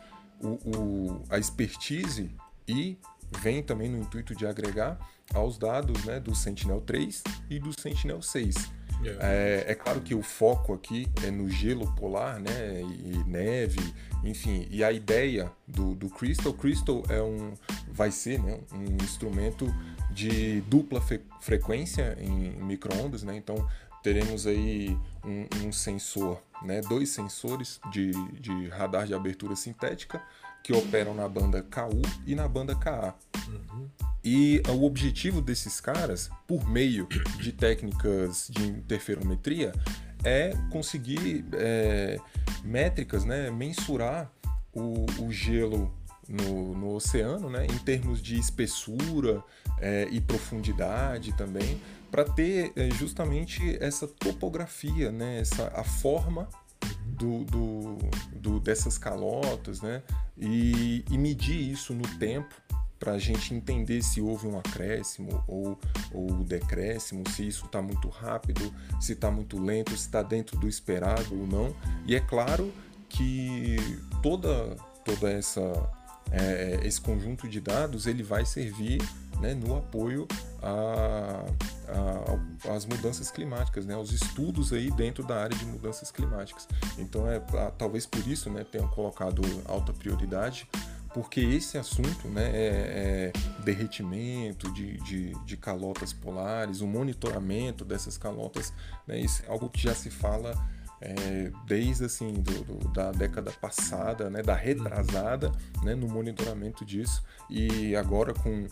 o, o, a expertise e vem também no intuito de agregar aos dados né, do Sentinel-3 e do Sentinel-6. Yeah. É, é, claro que o foco aqui é no gelo polar, né, e neve, enfim, e a ideia do, do Crystal, Crystal é um, vai ser né, um instrumento de dupla frequência em microondas, né, então teremos aí um, um sensor, né, dois sensores de, de radar de abertura sintética, que operam na banda KU e na banda KA. Uhum. E o objetivo desses caras, por meio de técnicas de interferometria, é conseguir é, métricas, né, mensurar o, o gelo no, no, oceano, né, em termos de espessura é, e profundidade também, para ter é, justamente essa topografia, né, essa, a forma do, do, do, dessas calotas, né? E, e medir isso no tempo para a gente entender se houve um acréscimo ou, ou decréscimo, se isso está muito rápido, se está muito lento, se está dentro do esperado ou não. E é claro que toda, toda essa é, esse conjunto de dados ele vai servir né, no apoio às mudanças climáticas, né, aos estudos aí dentro da área de mudanças climáticas. Então é talvez por isso né, tenham colocado alta prioridade porque esse assunto, né, é, é derretimento de, de, de, calotas polares, o monitoramento dessas calotas, né, isso é algo que já se fala é, desde assim do, do, da década passada, né, da retrasada, né, no monitoramento disso. E agora com,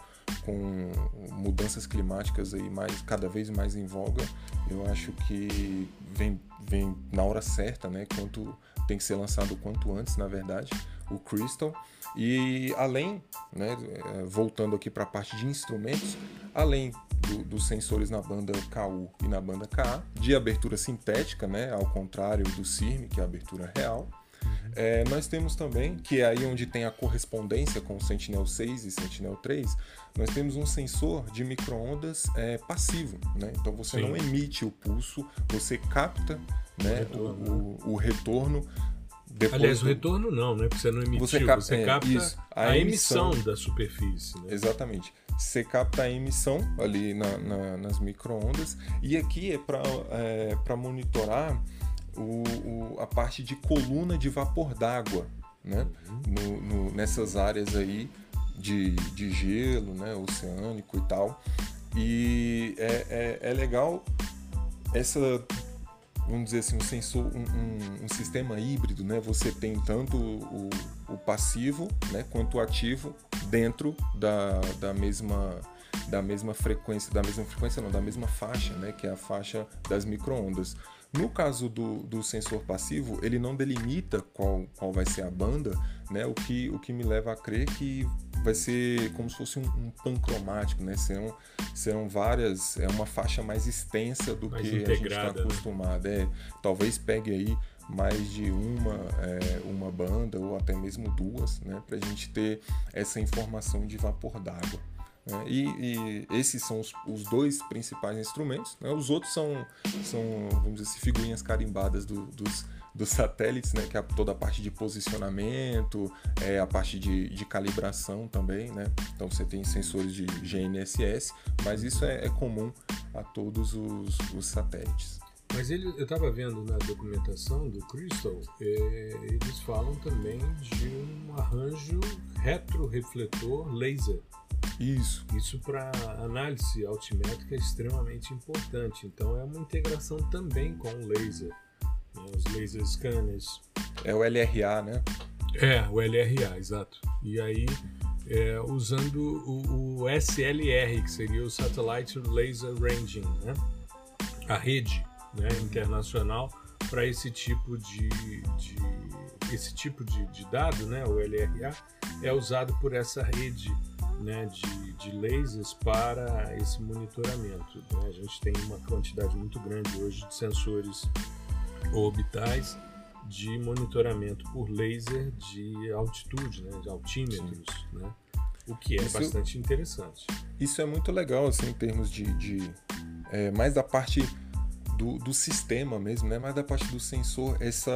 com mudanças climáticas aí mais cada vez mais em voga, eu acho que vem, vem na hora certa, né, quanto tem que ser lançado quanto antes, na verdade, o Crystal e além, né, é, voltando aqui para a parte de instrumentos, além do, dos sensores na banda KU e na banda KA, de abertura sintética, né, ao contrário do CIRM, que é a abertura real. É, nós temos também, que é aí onde tem a correspondência com o Sentinel-6 e Sentinel-3, nós temos um sensor de microondas é, passivo. Né? Então você Sim. não emite o pulso, você capta né, o, retorno. O, o, retorno depois Aliás, do... o retorno não, né? Porque você não emitiu, você, cap... você é, capta isso, a, a emissão. emissão. da superfície. Né? Exatamente você capta a emissão ali na, na, nas microondas e aqui é para é, monitorar o, o, a parte de coluna de vapor d'água, né? Uhum. No, no, nessas áreas aí de, de gelo, né? Oceânico e tal. E é, é, é legal essa vamos dizer assim, um sensor, um, um, um sistema híbrido, né? Você tem tanto o, o, passivo, né, quanto o ativo dentro da, da mesma da mesma frequência, da mesma frequência não, da mesma faixa, né, que é a faixa das microondas. No caso do, do sensor passivo, ele não delimita qual, qual vai ser a banda, né, o, que, o que me leva a crer que vai ser como se fosse um, um pancromático, né? Serão, serão várias, é uma faixa mais extensa do mais que a gente está né? acostumado. Né? É, talvez pegue aí mais de uma, é, uma banda ou até mesmo duas, né? Para a gente ter essa informação de vapor d'água. Né? E, e, esses são os, os, dois principais instrumentos. Né? Os outros são, são, vamos dizer assim, figurinhas carimbadas do, dos dos satélites, né, que é toda a parte de posicionamento, é, a parte de, de calibração também, né? Então você tem sensores de GNSS, mas isso é, é comum a todos os, os satélites. Mas ele, eu estava vendo na documentação do Crystal, é, eles falam também de um arranjo retrorefletor laser. Isso. Isso para análise altimétrica é extremamente importante. Então é uma integração também com o laser os laser scanners. É o LRA, né? É, o LRA, exato. E aí, é, usando o, o, SLR, que seria o Satellite Laser Ranging, né? a rede né, internacional para esse tipo de, de, esse tipo de, de, dado, né, o LRA, é usado por essa rede né, de, de lasers para esse monitoramento. Né? A gente tem uma quantidade muito grande hoje de sensores orbitais de monitoramento por laser de altitude, né, de altímetros, né, o que é isso, bastante interessante. Isso é muito legal, assim, em termos de, de é, mais da parte do, do sistema mesmo, né, mais da parte do sensor, essa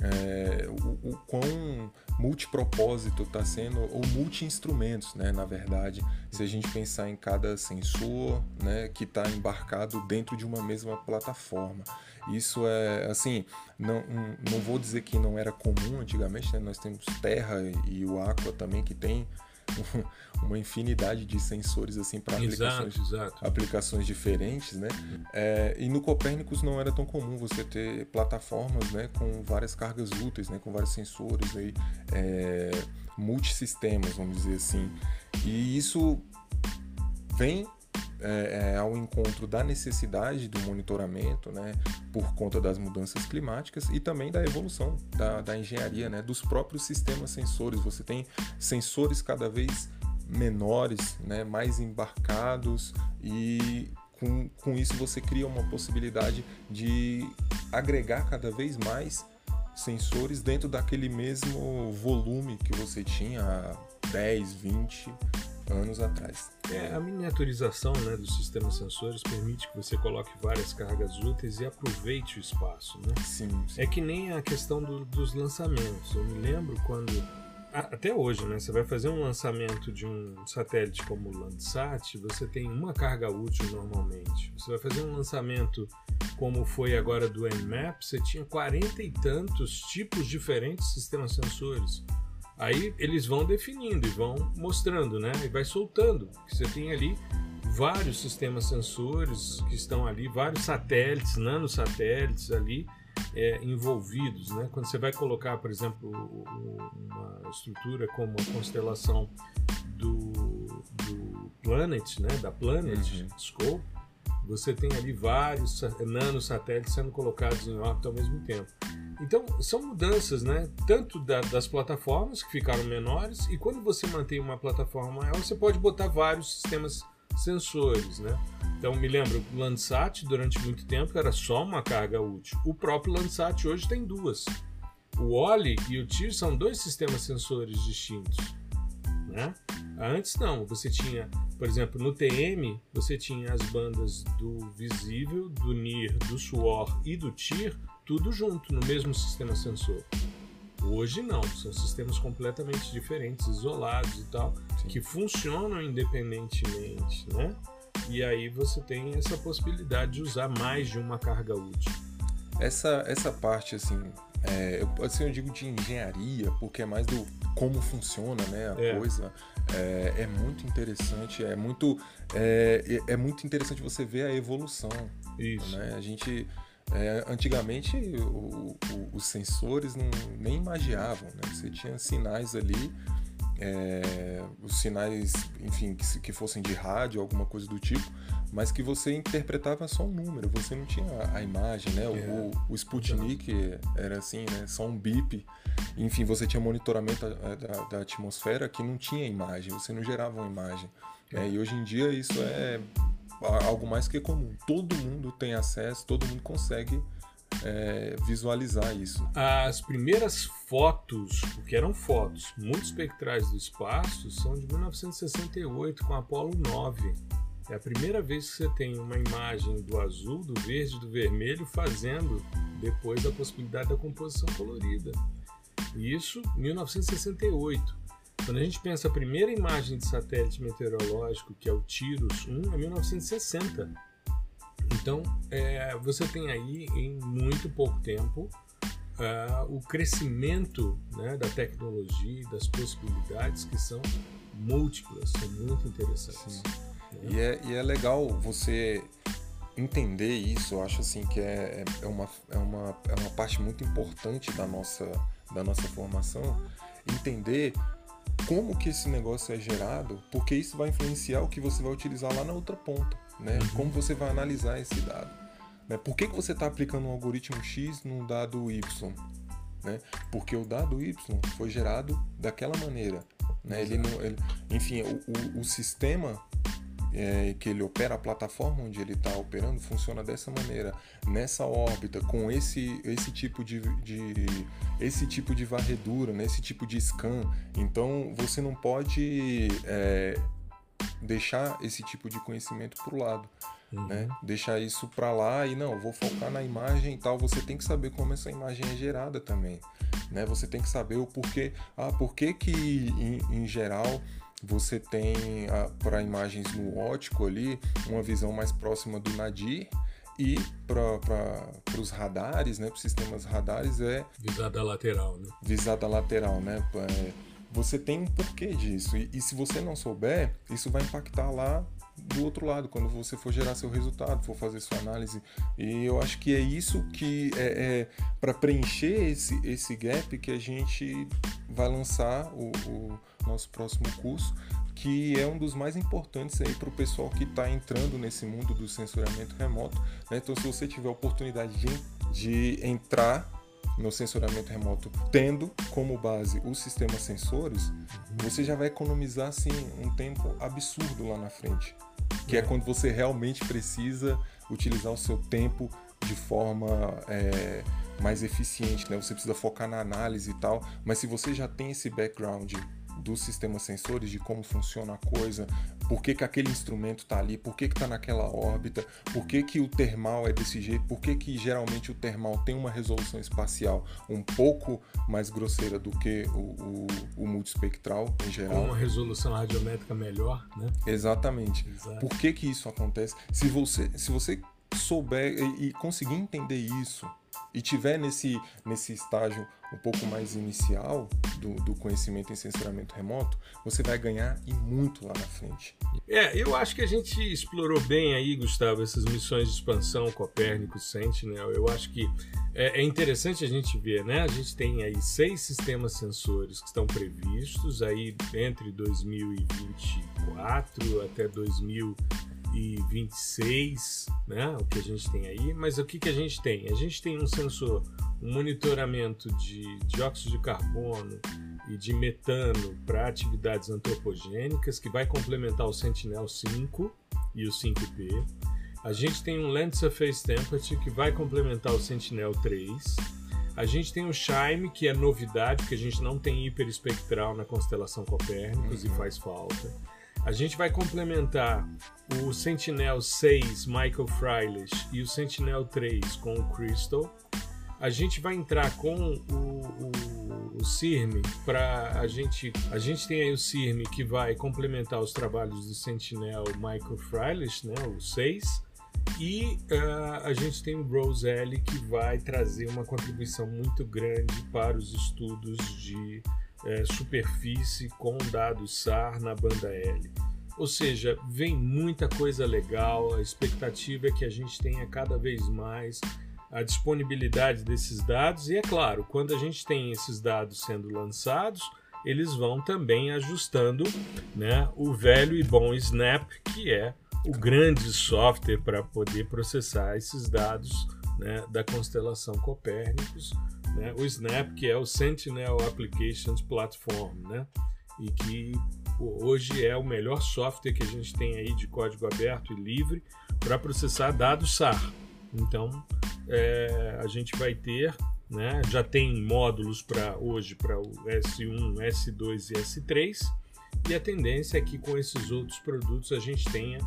é, o, o quão multipropósito está sendo, ou multi-instrumentos, né, na verdade, se a gente pensar em cada sensor né, que está embarcado dentro de uma mesma plataforma. Isso é, assim, não, não vou dizer que não era comum antigamente, né, nós temos Terra e o Aqua também, que tem uma infinidade de sensores assim para aplicações, aplicações diferentes, né? É, e no Copérnicos não era tão comum você ter plataformas, né, com várias cargas úteis, né, com vários sensores aí, é, multisistemas, vamos dizer assim. E isso vem é, é, ao encontro da necessidade do monitoramento, né, por conta das mudanças climáticas e também da evolução da, da engenharia, né, dos próprios sistemas sensores. Você tem sensores cada vez menores, né, mais embarcados e com, com isso você cria uma possibilidade de agregar cada vez mais sensores dentro daquele mesmo volume que você tinha há 10, 20 anos atrás. É, a miniaturização né, dos sistemas sensores permite que você coloque várias cargas úteis e aproveite o espaço. Né? Sim, sim. É que nem a questão do, dos lançamentos. Eu me lembro quando. Até hoje, né? Você vai fazer um lançamento de um satélite como o Landsat, você tem uma carga útil normalmente. Você vai fazer um lançamento como foi agora do Nmap, você tinha quarenta e tantos tipos diferentes de sistemas sensores. Aí eles vão definindo e vão mostrando, né? E vai soltando. Você tem ali vários sistemas sensores que estão ali, vários satélites, nanosatélites ali é, envolvidos, né? Quando você vai colocar, por exemplo, uma estrutura como a constelação do, do Planet, né? Da Planet uhum. Scope, você tem ali vários nanosatélites sendo colocados em órbita ao mesmo tempo. Então, são mudanças, né? Tanto da, das plataformas, que ficaram menores, e quando você mantém uma plataforma maior, você pode botar vários sistemas sensores, né? Então, me lembro, o Landsat, durante muito tempo, era só uma carga útil. O próprio Landsat hoje tem duas. O OLI e o TIR são dois sistemas sensores distintos. Né? Antes não, você tinha, por exemplo, no TM, você tinha as bandas do visível, do NIR, do SUOR e do TIR tudo junto no mesmo sistema sensor. Hoje não, são sistemas completamente diferentes, isolados e tal, Sim. que funcionam independentemente, né? E aí você tem essa possibilidade de usar mais de uma carga útil. Essa, essa parte, assim, é, eu, assim, eu digo de engenharia, porque é mais do como funciona né, a é. coisa. É, é, muito interessante, é muito, é, é, é muito interessante você ver a evolução. Isso. Né? A gente É, antigamente o, o, os sensores não, nem imagiavam, né? Você tinha sinais ali, é, os sinais, enfim, que, que, fossem de rádio, alguma coisa do tipo, mas que você interpretava só um número, você não tinha a, a imagem, né? É. O, o Sputnik era assim, né? Só um bip. Enfim, você tinha monitoramento da, da, da atmosfera que não tinha imagem, você não gerava uma imagem. Né? E hoje em dia isso é algo mais que comum. Todo mundo tem acesso, todo mundo consegue é, visualizar isso. As primeiras fotos, porque eram fotos muito espectrais do espaço, são de 1968 com Apolo 9. É a primeira vez que você tem uma imagem do azul, do verde, do vermelho, fazendo depois a possibilidade da composição colorida. Isso 1968. Quando a gente pensa a primeira imagem de satélite meteorológico, que é o TIROS 1, é 1960. Então, é, você tem aí em muito pouco tempo uh, o crescimento né, da tecnologia, das possibilidades que são múltiplas, são muito interessantes. Né? E, é, e é legal você entender isso, eu acho assim que é, é, uma, é, uma, é uma parte muito importante da nossa, da nossa formação, entender como que esse negócio é gerado, porque isso vai influenciar o que você vai utilizar lá na outra ponta, né? Uhum. Como você vai analisar esse dado. Né? Por que, que você está aplicando um algoritmo X num dado Y? Né? Porque o dado Y foi gerado daquela maneira. Né? Ele não, ele, enfim, o, o, o sistema é, que ele opera, a plataforma onde ele está operando funciona dessa maneira, nessa órbita, com esse, esse, tipo de, de, esse tipo de varredura, né, esse tipo de scan. Então você não pode é, deixar esse tipo de conhecimento para o lado. Uhum. Né? Deixar isso para lá e não, vou focar na imagem e tal. Você tem que saber como essa imagem é gerada também. Né? Você tem que saber o porquê. Ah, por que, que em, em geral você tem para imagens no ótico ali uma visão mais próxima do nadir e para os radares, né, para os sistemas radares é visada lateral, né? Visada lateral, né? É, você tem um porquê disso e, e se você não souber, isso vai impactar lá do outro lado, quando você for gerar seu resultado, for fazer sua análise. E eu acho que é isso que é, é para preencher esse, esse gap que a gente vai lançar o, o nosso próximo curso, que é um dos mais importantes aí para o pessoal que está entrando nesse mundo do sensoriamento remoto. Né? Então, se você tiver a oportunidade de, de entrar no sensoramento remoto tendo como base os sistemas sensores, você já vai economizar assim um tempo absurdo lá na frente, que é, é quando você realmente precisa utilizar o seu tempo de forma é, mais eficiente, né? Você precisa focar na análise e tal, mas se você já tem esse background dos sistemas sensores, de como funciona a coisa, por que, que aquele instrumento está ali, por que está naquela órbita, por que, que o termal é desse jeito, por que, que geralmente o termal tem uma resolução espacial um pouco mais grosseira do que o, o, o multispectral em geral. Com uma resolução radiométrica melhor, né? Exatamente. Exato. Por que, que isso acontece? Se você, se você souber e, e conseguir entender isso e tiver nesse, nesse estágio um pouco mais inicial do, do conhecimento em censuramento remoto, você vai ganhar e muito lá na frente. É, eu acho que a gente explorou bem aí, Gustavo, essas missões de expansão, Copérnico, Sentinel. Né? Eu acho que é, é interessante a gente ver, né? A gente tem aí seis sistemas sensores que estão previstos aí entre 2024 até 2000 2026, né? O que a gente tem aí. Mas o que, que a gente tem? A gente tem um sensor, um monitoramento de dióxido de carbono e de metano para atividades antropogênicas, que vai complementar o Sentinel-5 e o 5P. A gente tem um Land Surface Temperature, que vai complementar o Sentinel-3. A gente tem o Shime, que é novidade, porque a gente não tem hiperespectral na constelação Copérnicos uhum. e faz falta. A gente vai complementar o Sentinel 6 Michael Freilich e o Sentinel 3 com o Crystal. A gente vai entrar com o, o, o CIRM para a gente. A gente tem aí o CIRM que vai complementar os trabalhos do Sentinel Michael Freilich, né, o 6. E uh, a gente tem o Rose L que vai trazer uma contribuição muito grande para os estudos de é, superfície com dados SAR na banda L. Ou seja, vem muita coisa legal, a expectativa é que a gente tenha cada vez mais a disponibilidade desses dados e, é claro, quando a gente tem esses dados sendo lançados, eles vão também ajustando né, o velho e bom Snap, que é o grande software para poder processar esses dados né, da constelação Copérnicos, né, o Snap, que é o Sentinel Applications Platform, né, e que hoje é o melhor software que a gente tem aí de código aberto e livre para processar dados SAR. Então, é, a gente vai ter, né, já tem módulos para hoje para o S1, S2 e S3, e a tendência é que com esses outros produtos a gente tenha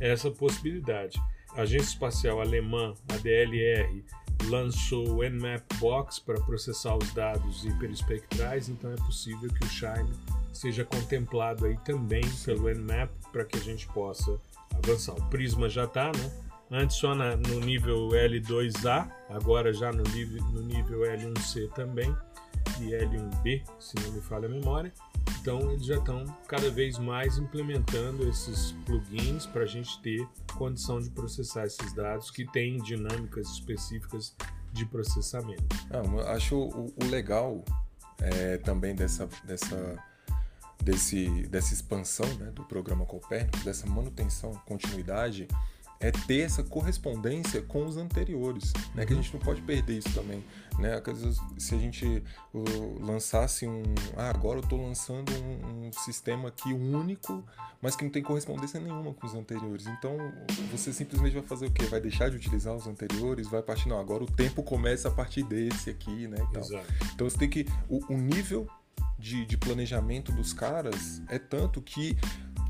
essa possibilidade. A Agência Espacial Alemã, a DLR, lançou o Nmap Box para processar os dados hiperespectrais, então é possível que o Shine seja contemplado aí também pelo Nmap para que a gente possa avançar. O Prisma já está, né? Antes só na, no nível L2A, agora já no nível, no nível L1C também e L1B, se não me falha a memória. Então eles já estão cada vez mais implementando esses plugins para a gente ter condição de processar esses dados que têm dinâmicas específicas de processamento. Não, acho o, o legal é, também dessa, dessa, desse, dessa expansão né, do programa Copérnico, dessa manutenção, continuidade, é ter essa correspondência com os anteriores, né? Que a gente não pode perder isso também, né? Vezes, se a gente lançasse um, ah, agora eu estou lançando um, um, sistema aqui único, mas que não tem correspondência nenhuma com os anteriores, então você simplesmente vai fazer o quê? Vai deixar de utilizar os anteriores? Vai partir não? Agora o tempo começa a partir desse aqui, né? Então você tem que o, o nível de, de planejamento dos caras é tanto que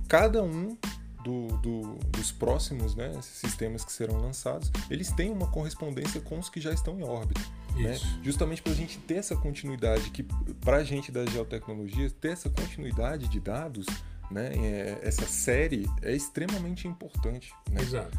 cada um do, do, dos próximos né, sistemas que serão lançados, eles têm uma correspondência com os que já estão em órbita. Né? Justamente para a gente ter essa continuidade, que para a gente das geotecnologias, ter essa continuidade de dados, né, é, essa série é extremamente importante. Né? Exato.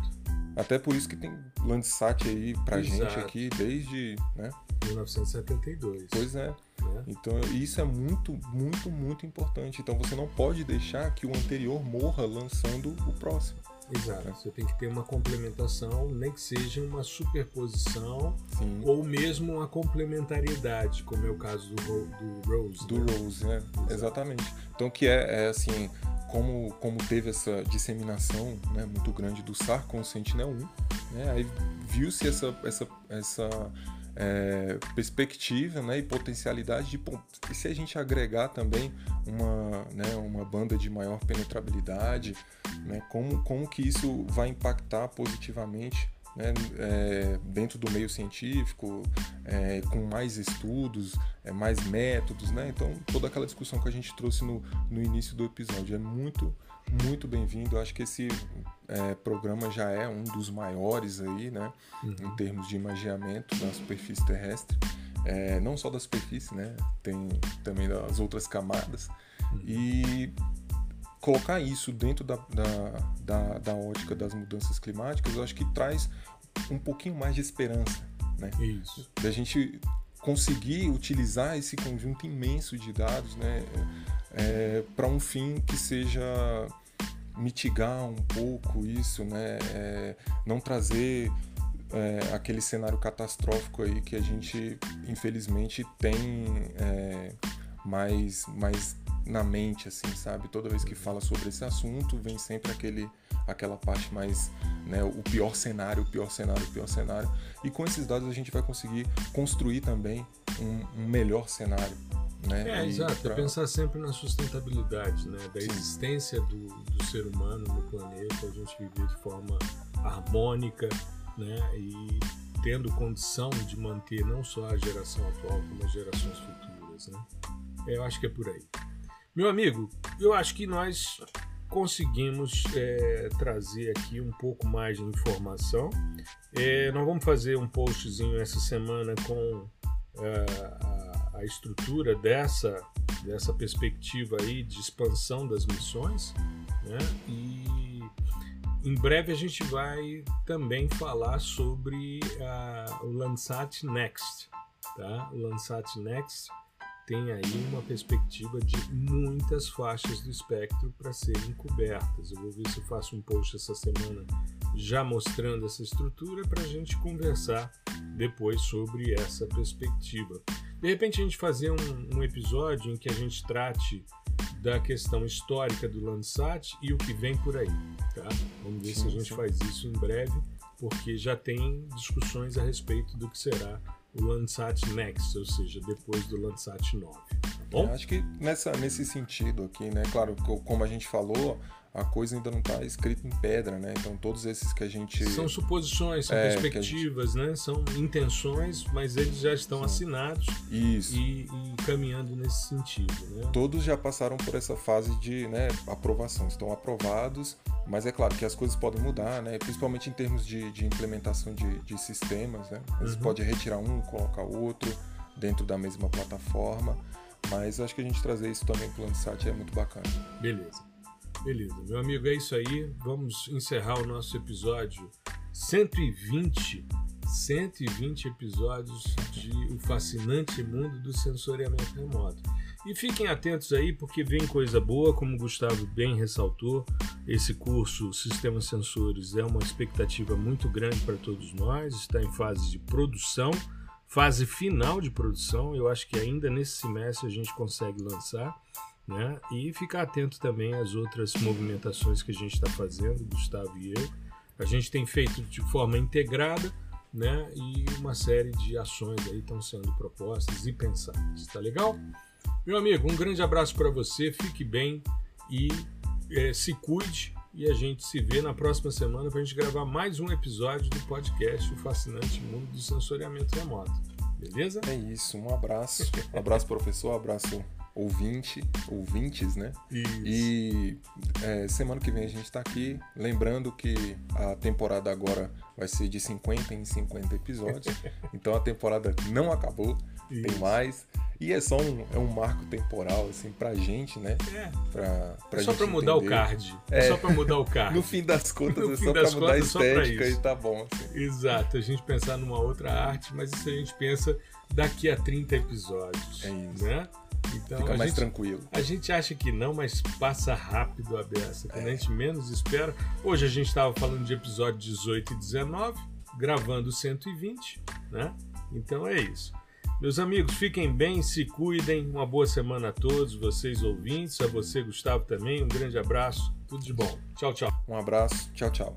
Até por isso que tem Landsat aí para a gente aqui desde... Né? 1972. Pois é. Né? Então isso é muito, muito, muito importante. Então você não pode deixar que o anterior morra lançando o próximo. Exato. Né? Você tem que ter uma complementação, nem que seja uma superposição Sim. ou mesmo uma complementariedade, como é o caso do, do Rose. Do né? Rose, né? Exatamente. Então que é, é assim, como, como teve essa disseminação né, muito grande do SAR com o Sentinel-1, né, aí viu-se essa, essa, essa é, perspectiva né, e potencialidade de e se a gente agregar também uma, né, uma banda de maior penetrabilidade, né, como, como que isso vai impactar positivamente né, é, dentro do meio científico, é, com mais estudos, é, mais métodos, né? Então toda aquela discussão que a gente trouxe no, no início do episódio é muito muito bem-vindo. Acho que esse é, programa já é um dos maiores aí, né, uhum. em termos de imagiamento da superfície terrestre. É, não só da superfície, né, tem também das outras camadas. Uhum. E colocar isso dentro da, da, da, da, ótica das mudanças climáticas, eu acho que traz um pouquinho mais de esperança, né? Isso. Da gente conseguir utilizar esse conjunto imenso de dados, né, é, para um fim que seja mitigar um pouco isso, né? É, não trazer é, aquele cenário catastrófico aí que a gente infelizmente tem é, mais, mais na mente, assim, sabe? Toda vez que fala sobre esse assunto, vem sempre aquele, aquela parte mais, né? O pior cenário, o pior cenário, o pior cenário. E com esses dados a gente vai conseguir construir também um, um melhor cenário, né? É, exato. Pra... É pensar sempre na sustentabilidade, né? Da Sim. existência do, do ser humano no planeta, a gente viver de forma harmônica, né? E tendo condição de manter não só a geração atual, como as gerações futuras, né? É, eu acho que é por aí. Meu amigo, eu acho que nós conseguimos é, trazer aqui um pouco mais de informação. É, nós vamos fazer um postzinho essa semana com é, a, estrutura dessa, dessa perspectiva aí de expansão das missões, né? E em breve a gente vai também falar sobre a, o Landsat Next, tá? O Landsat Next tem aí uma perspectiva de muitas faixas do espectro para serem cobertas. Eu vou ver se eu faço um post essa semana já mostrando essa estrutura para a gente conversar depois sobre essa perspectiva. De repente a gente fazer um, um episódio em que a gente trate da questão histórica do Landsat e o que vem por aí. Tá? Vamos ver sim, se a gente sim. faz isso em breve, porque já tem discussões a respeito do que será o Landsat Next, ou seja, depois do Landsat 9. Tá bom? É, acho que nessa, nesse sentido aqui, né? Claro, como a gente falou, a coisa ainda não está escrita em pedra, né? Então todos esses que a gente são suposições, são é, perspectivas, gente... né? São intenções, mas eles já estão Sim. assinados Isso. E, e, caminhando nesse sentido. Né? Todos já passaram por essa fase de né, aprovação, estão aprovados, mas é claro que as coisas podem mudar, né? Principalmente em termos de, de implementação de, de, sistemas, né? Você uhum. pode retirar um, colocar outro dentro da mesma plataforma, mas acho que a gente trazer isso também para o Landsat é muito bacana. Beleza. Beleza, meu amigo, é isso aí. Vamos encerrar o nosso episódio 120. 120 episódios de O Fascinante Mundo do Sensoriamento Remoto. E fiquem atentos aí, porque vem coisa boa, como o Gustavo bem ressaltou. Esse curso Sistemas Sensores é uma expectativa muito grande para todos nós, está em fase de produção, fase final de produção. Eu acho que ainda nesse semestre a gente consegue lançar. Né? E ficar atento também às outras movimentações que a gente está fazendo, Gustavo e eu. A gente tem feito de forma integrada, né? E uma série de ações aí estão sendo propostas e pensadas. Tá legal? Meu amigo, um grande abraço para você, fique bem e é, se cuide. E a gente se vê na próxima semana para a gente gravar mais um episódio do podcast O Fascinante Mundo do Sensoriamento Remoto. Beleza? É isso, um abraço. Um abraço, professor, um abraço ouvinte, ouvintes, né? Isso. E é, semana que vem a gente está aqui. Lembrando que a temporada agora vai ser de 50 em 50 episódios. então a temporada não acabou, Isso. tem mais. E é só um, é um marco temporal, assim, pra gente, né? É. Pra, pra é só pra mudar entender. o card. É, é, só pra mudar o card. no fim das contas, no é só pra mudar a estética e tá bom. Assim. Exato, a gente pensar numa outra arte, mas isso a gente pensa daqui a 30 episódios. É isso. Né? Então, Fica mais gente, tranquilo. A gente acha que não, mas passa rápido a beça. Quando é. a gente menos espera. Hoje a gente estava falando de episódio 18 e 19, gravando 120, né? Então é isso. Meus amigos, fiquem bem, se cuidem. Uma boa semana a todos, vocês ouvintes, a você, Gustavo, também. Um grande abraço, tudo de bom. Tchau, tchau. Um abraço, tchau, tchau.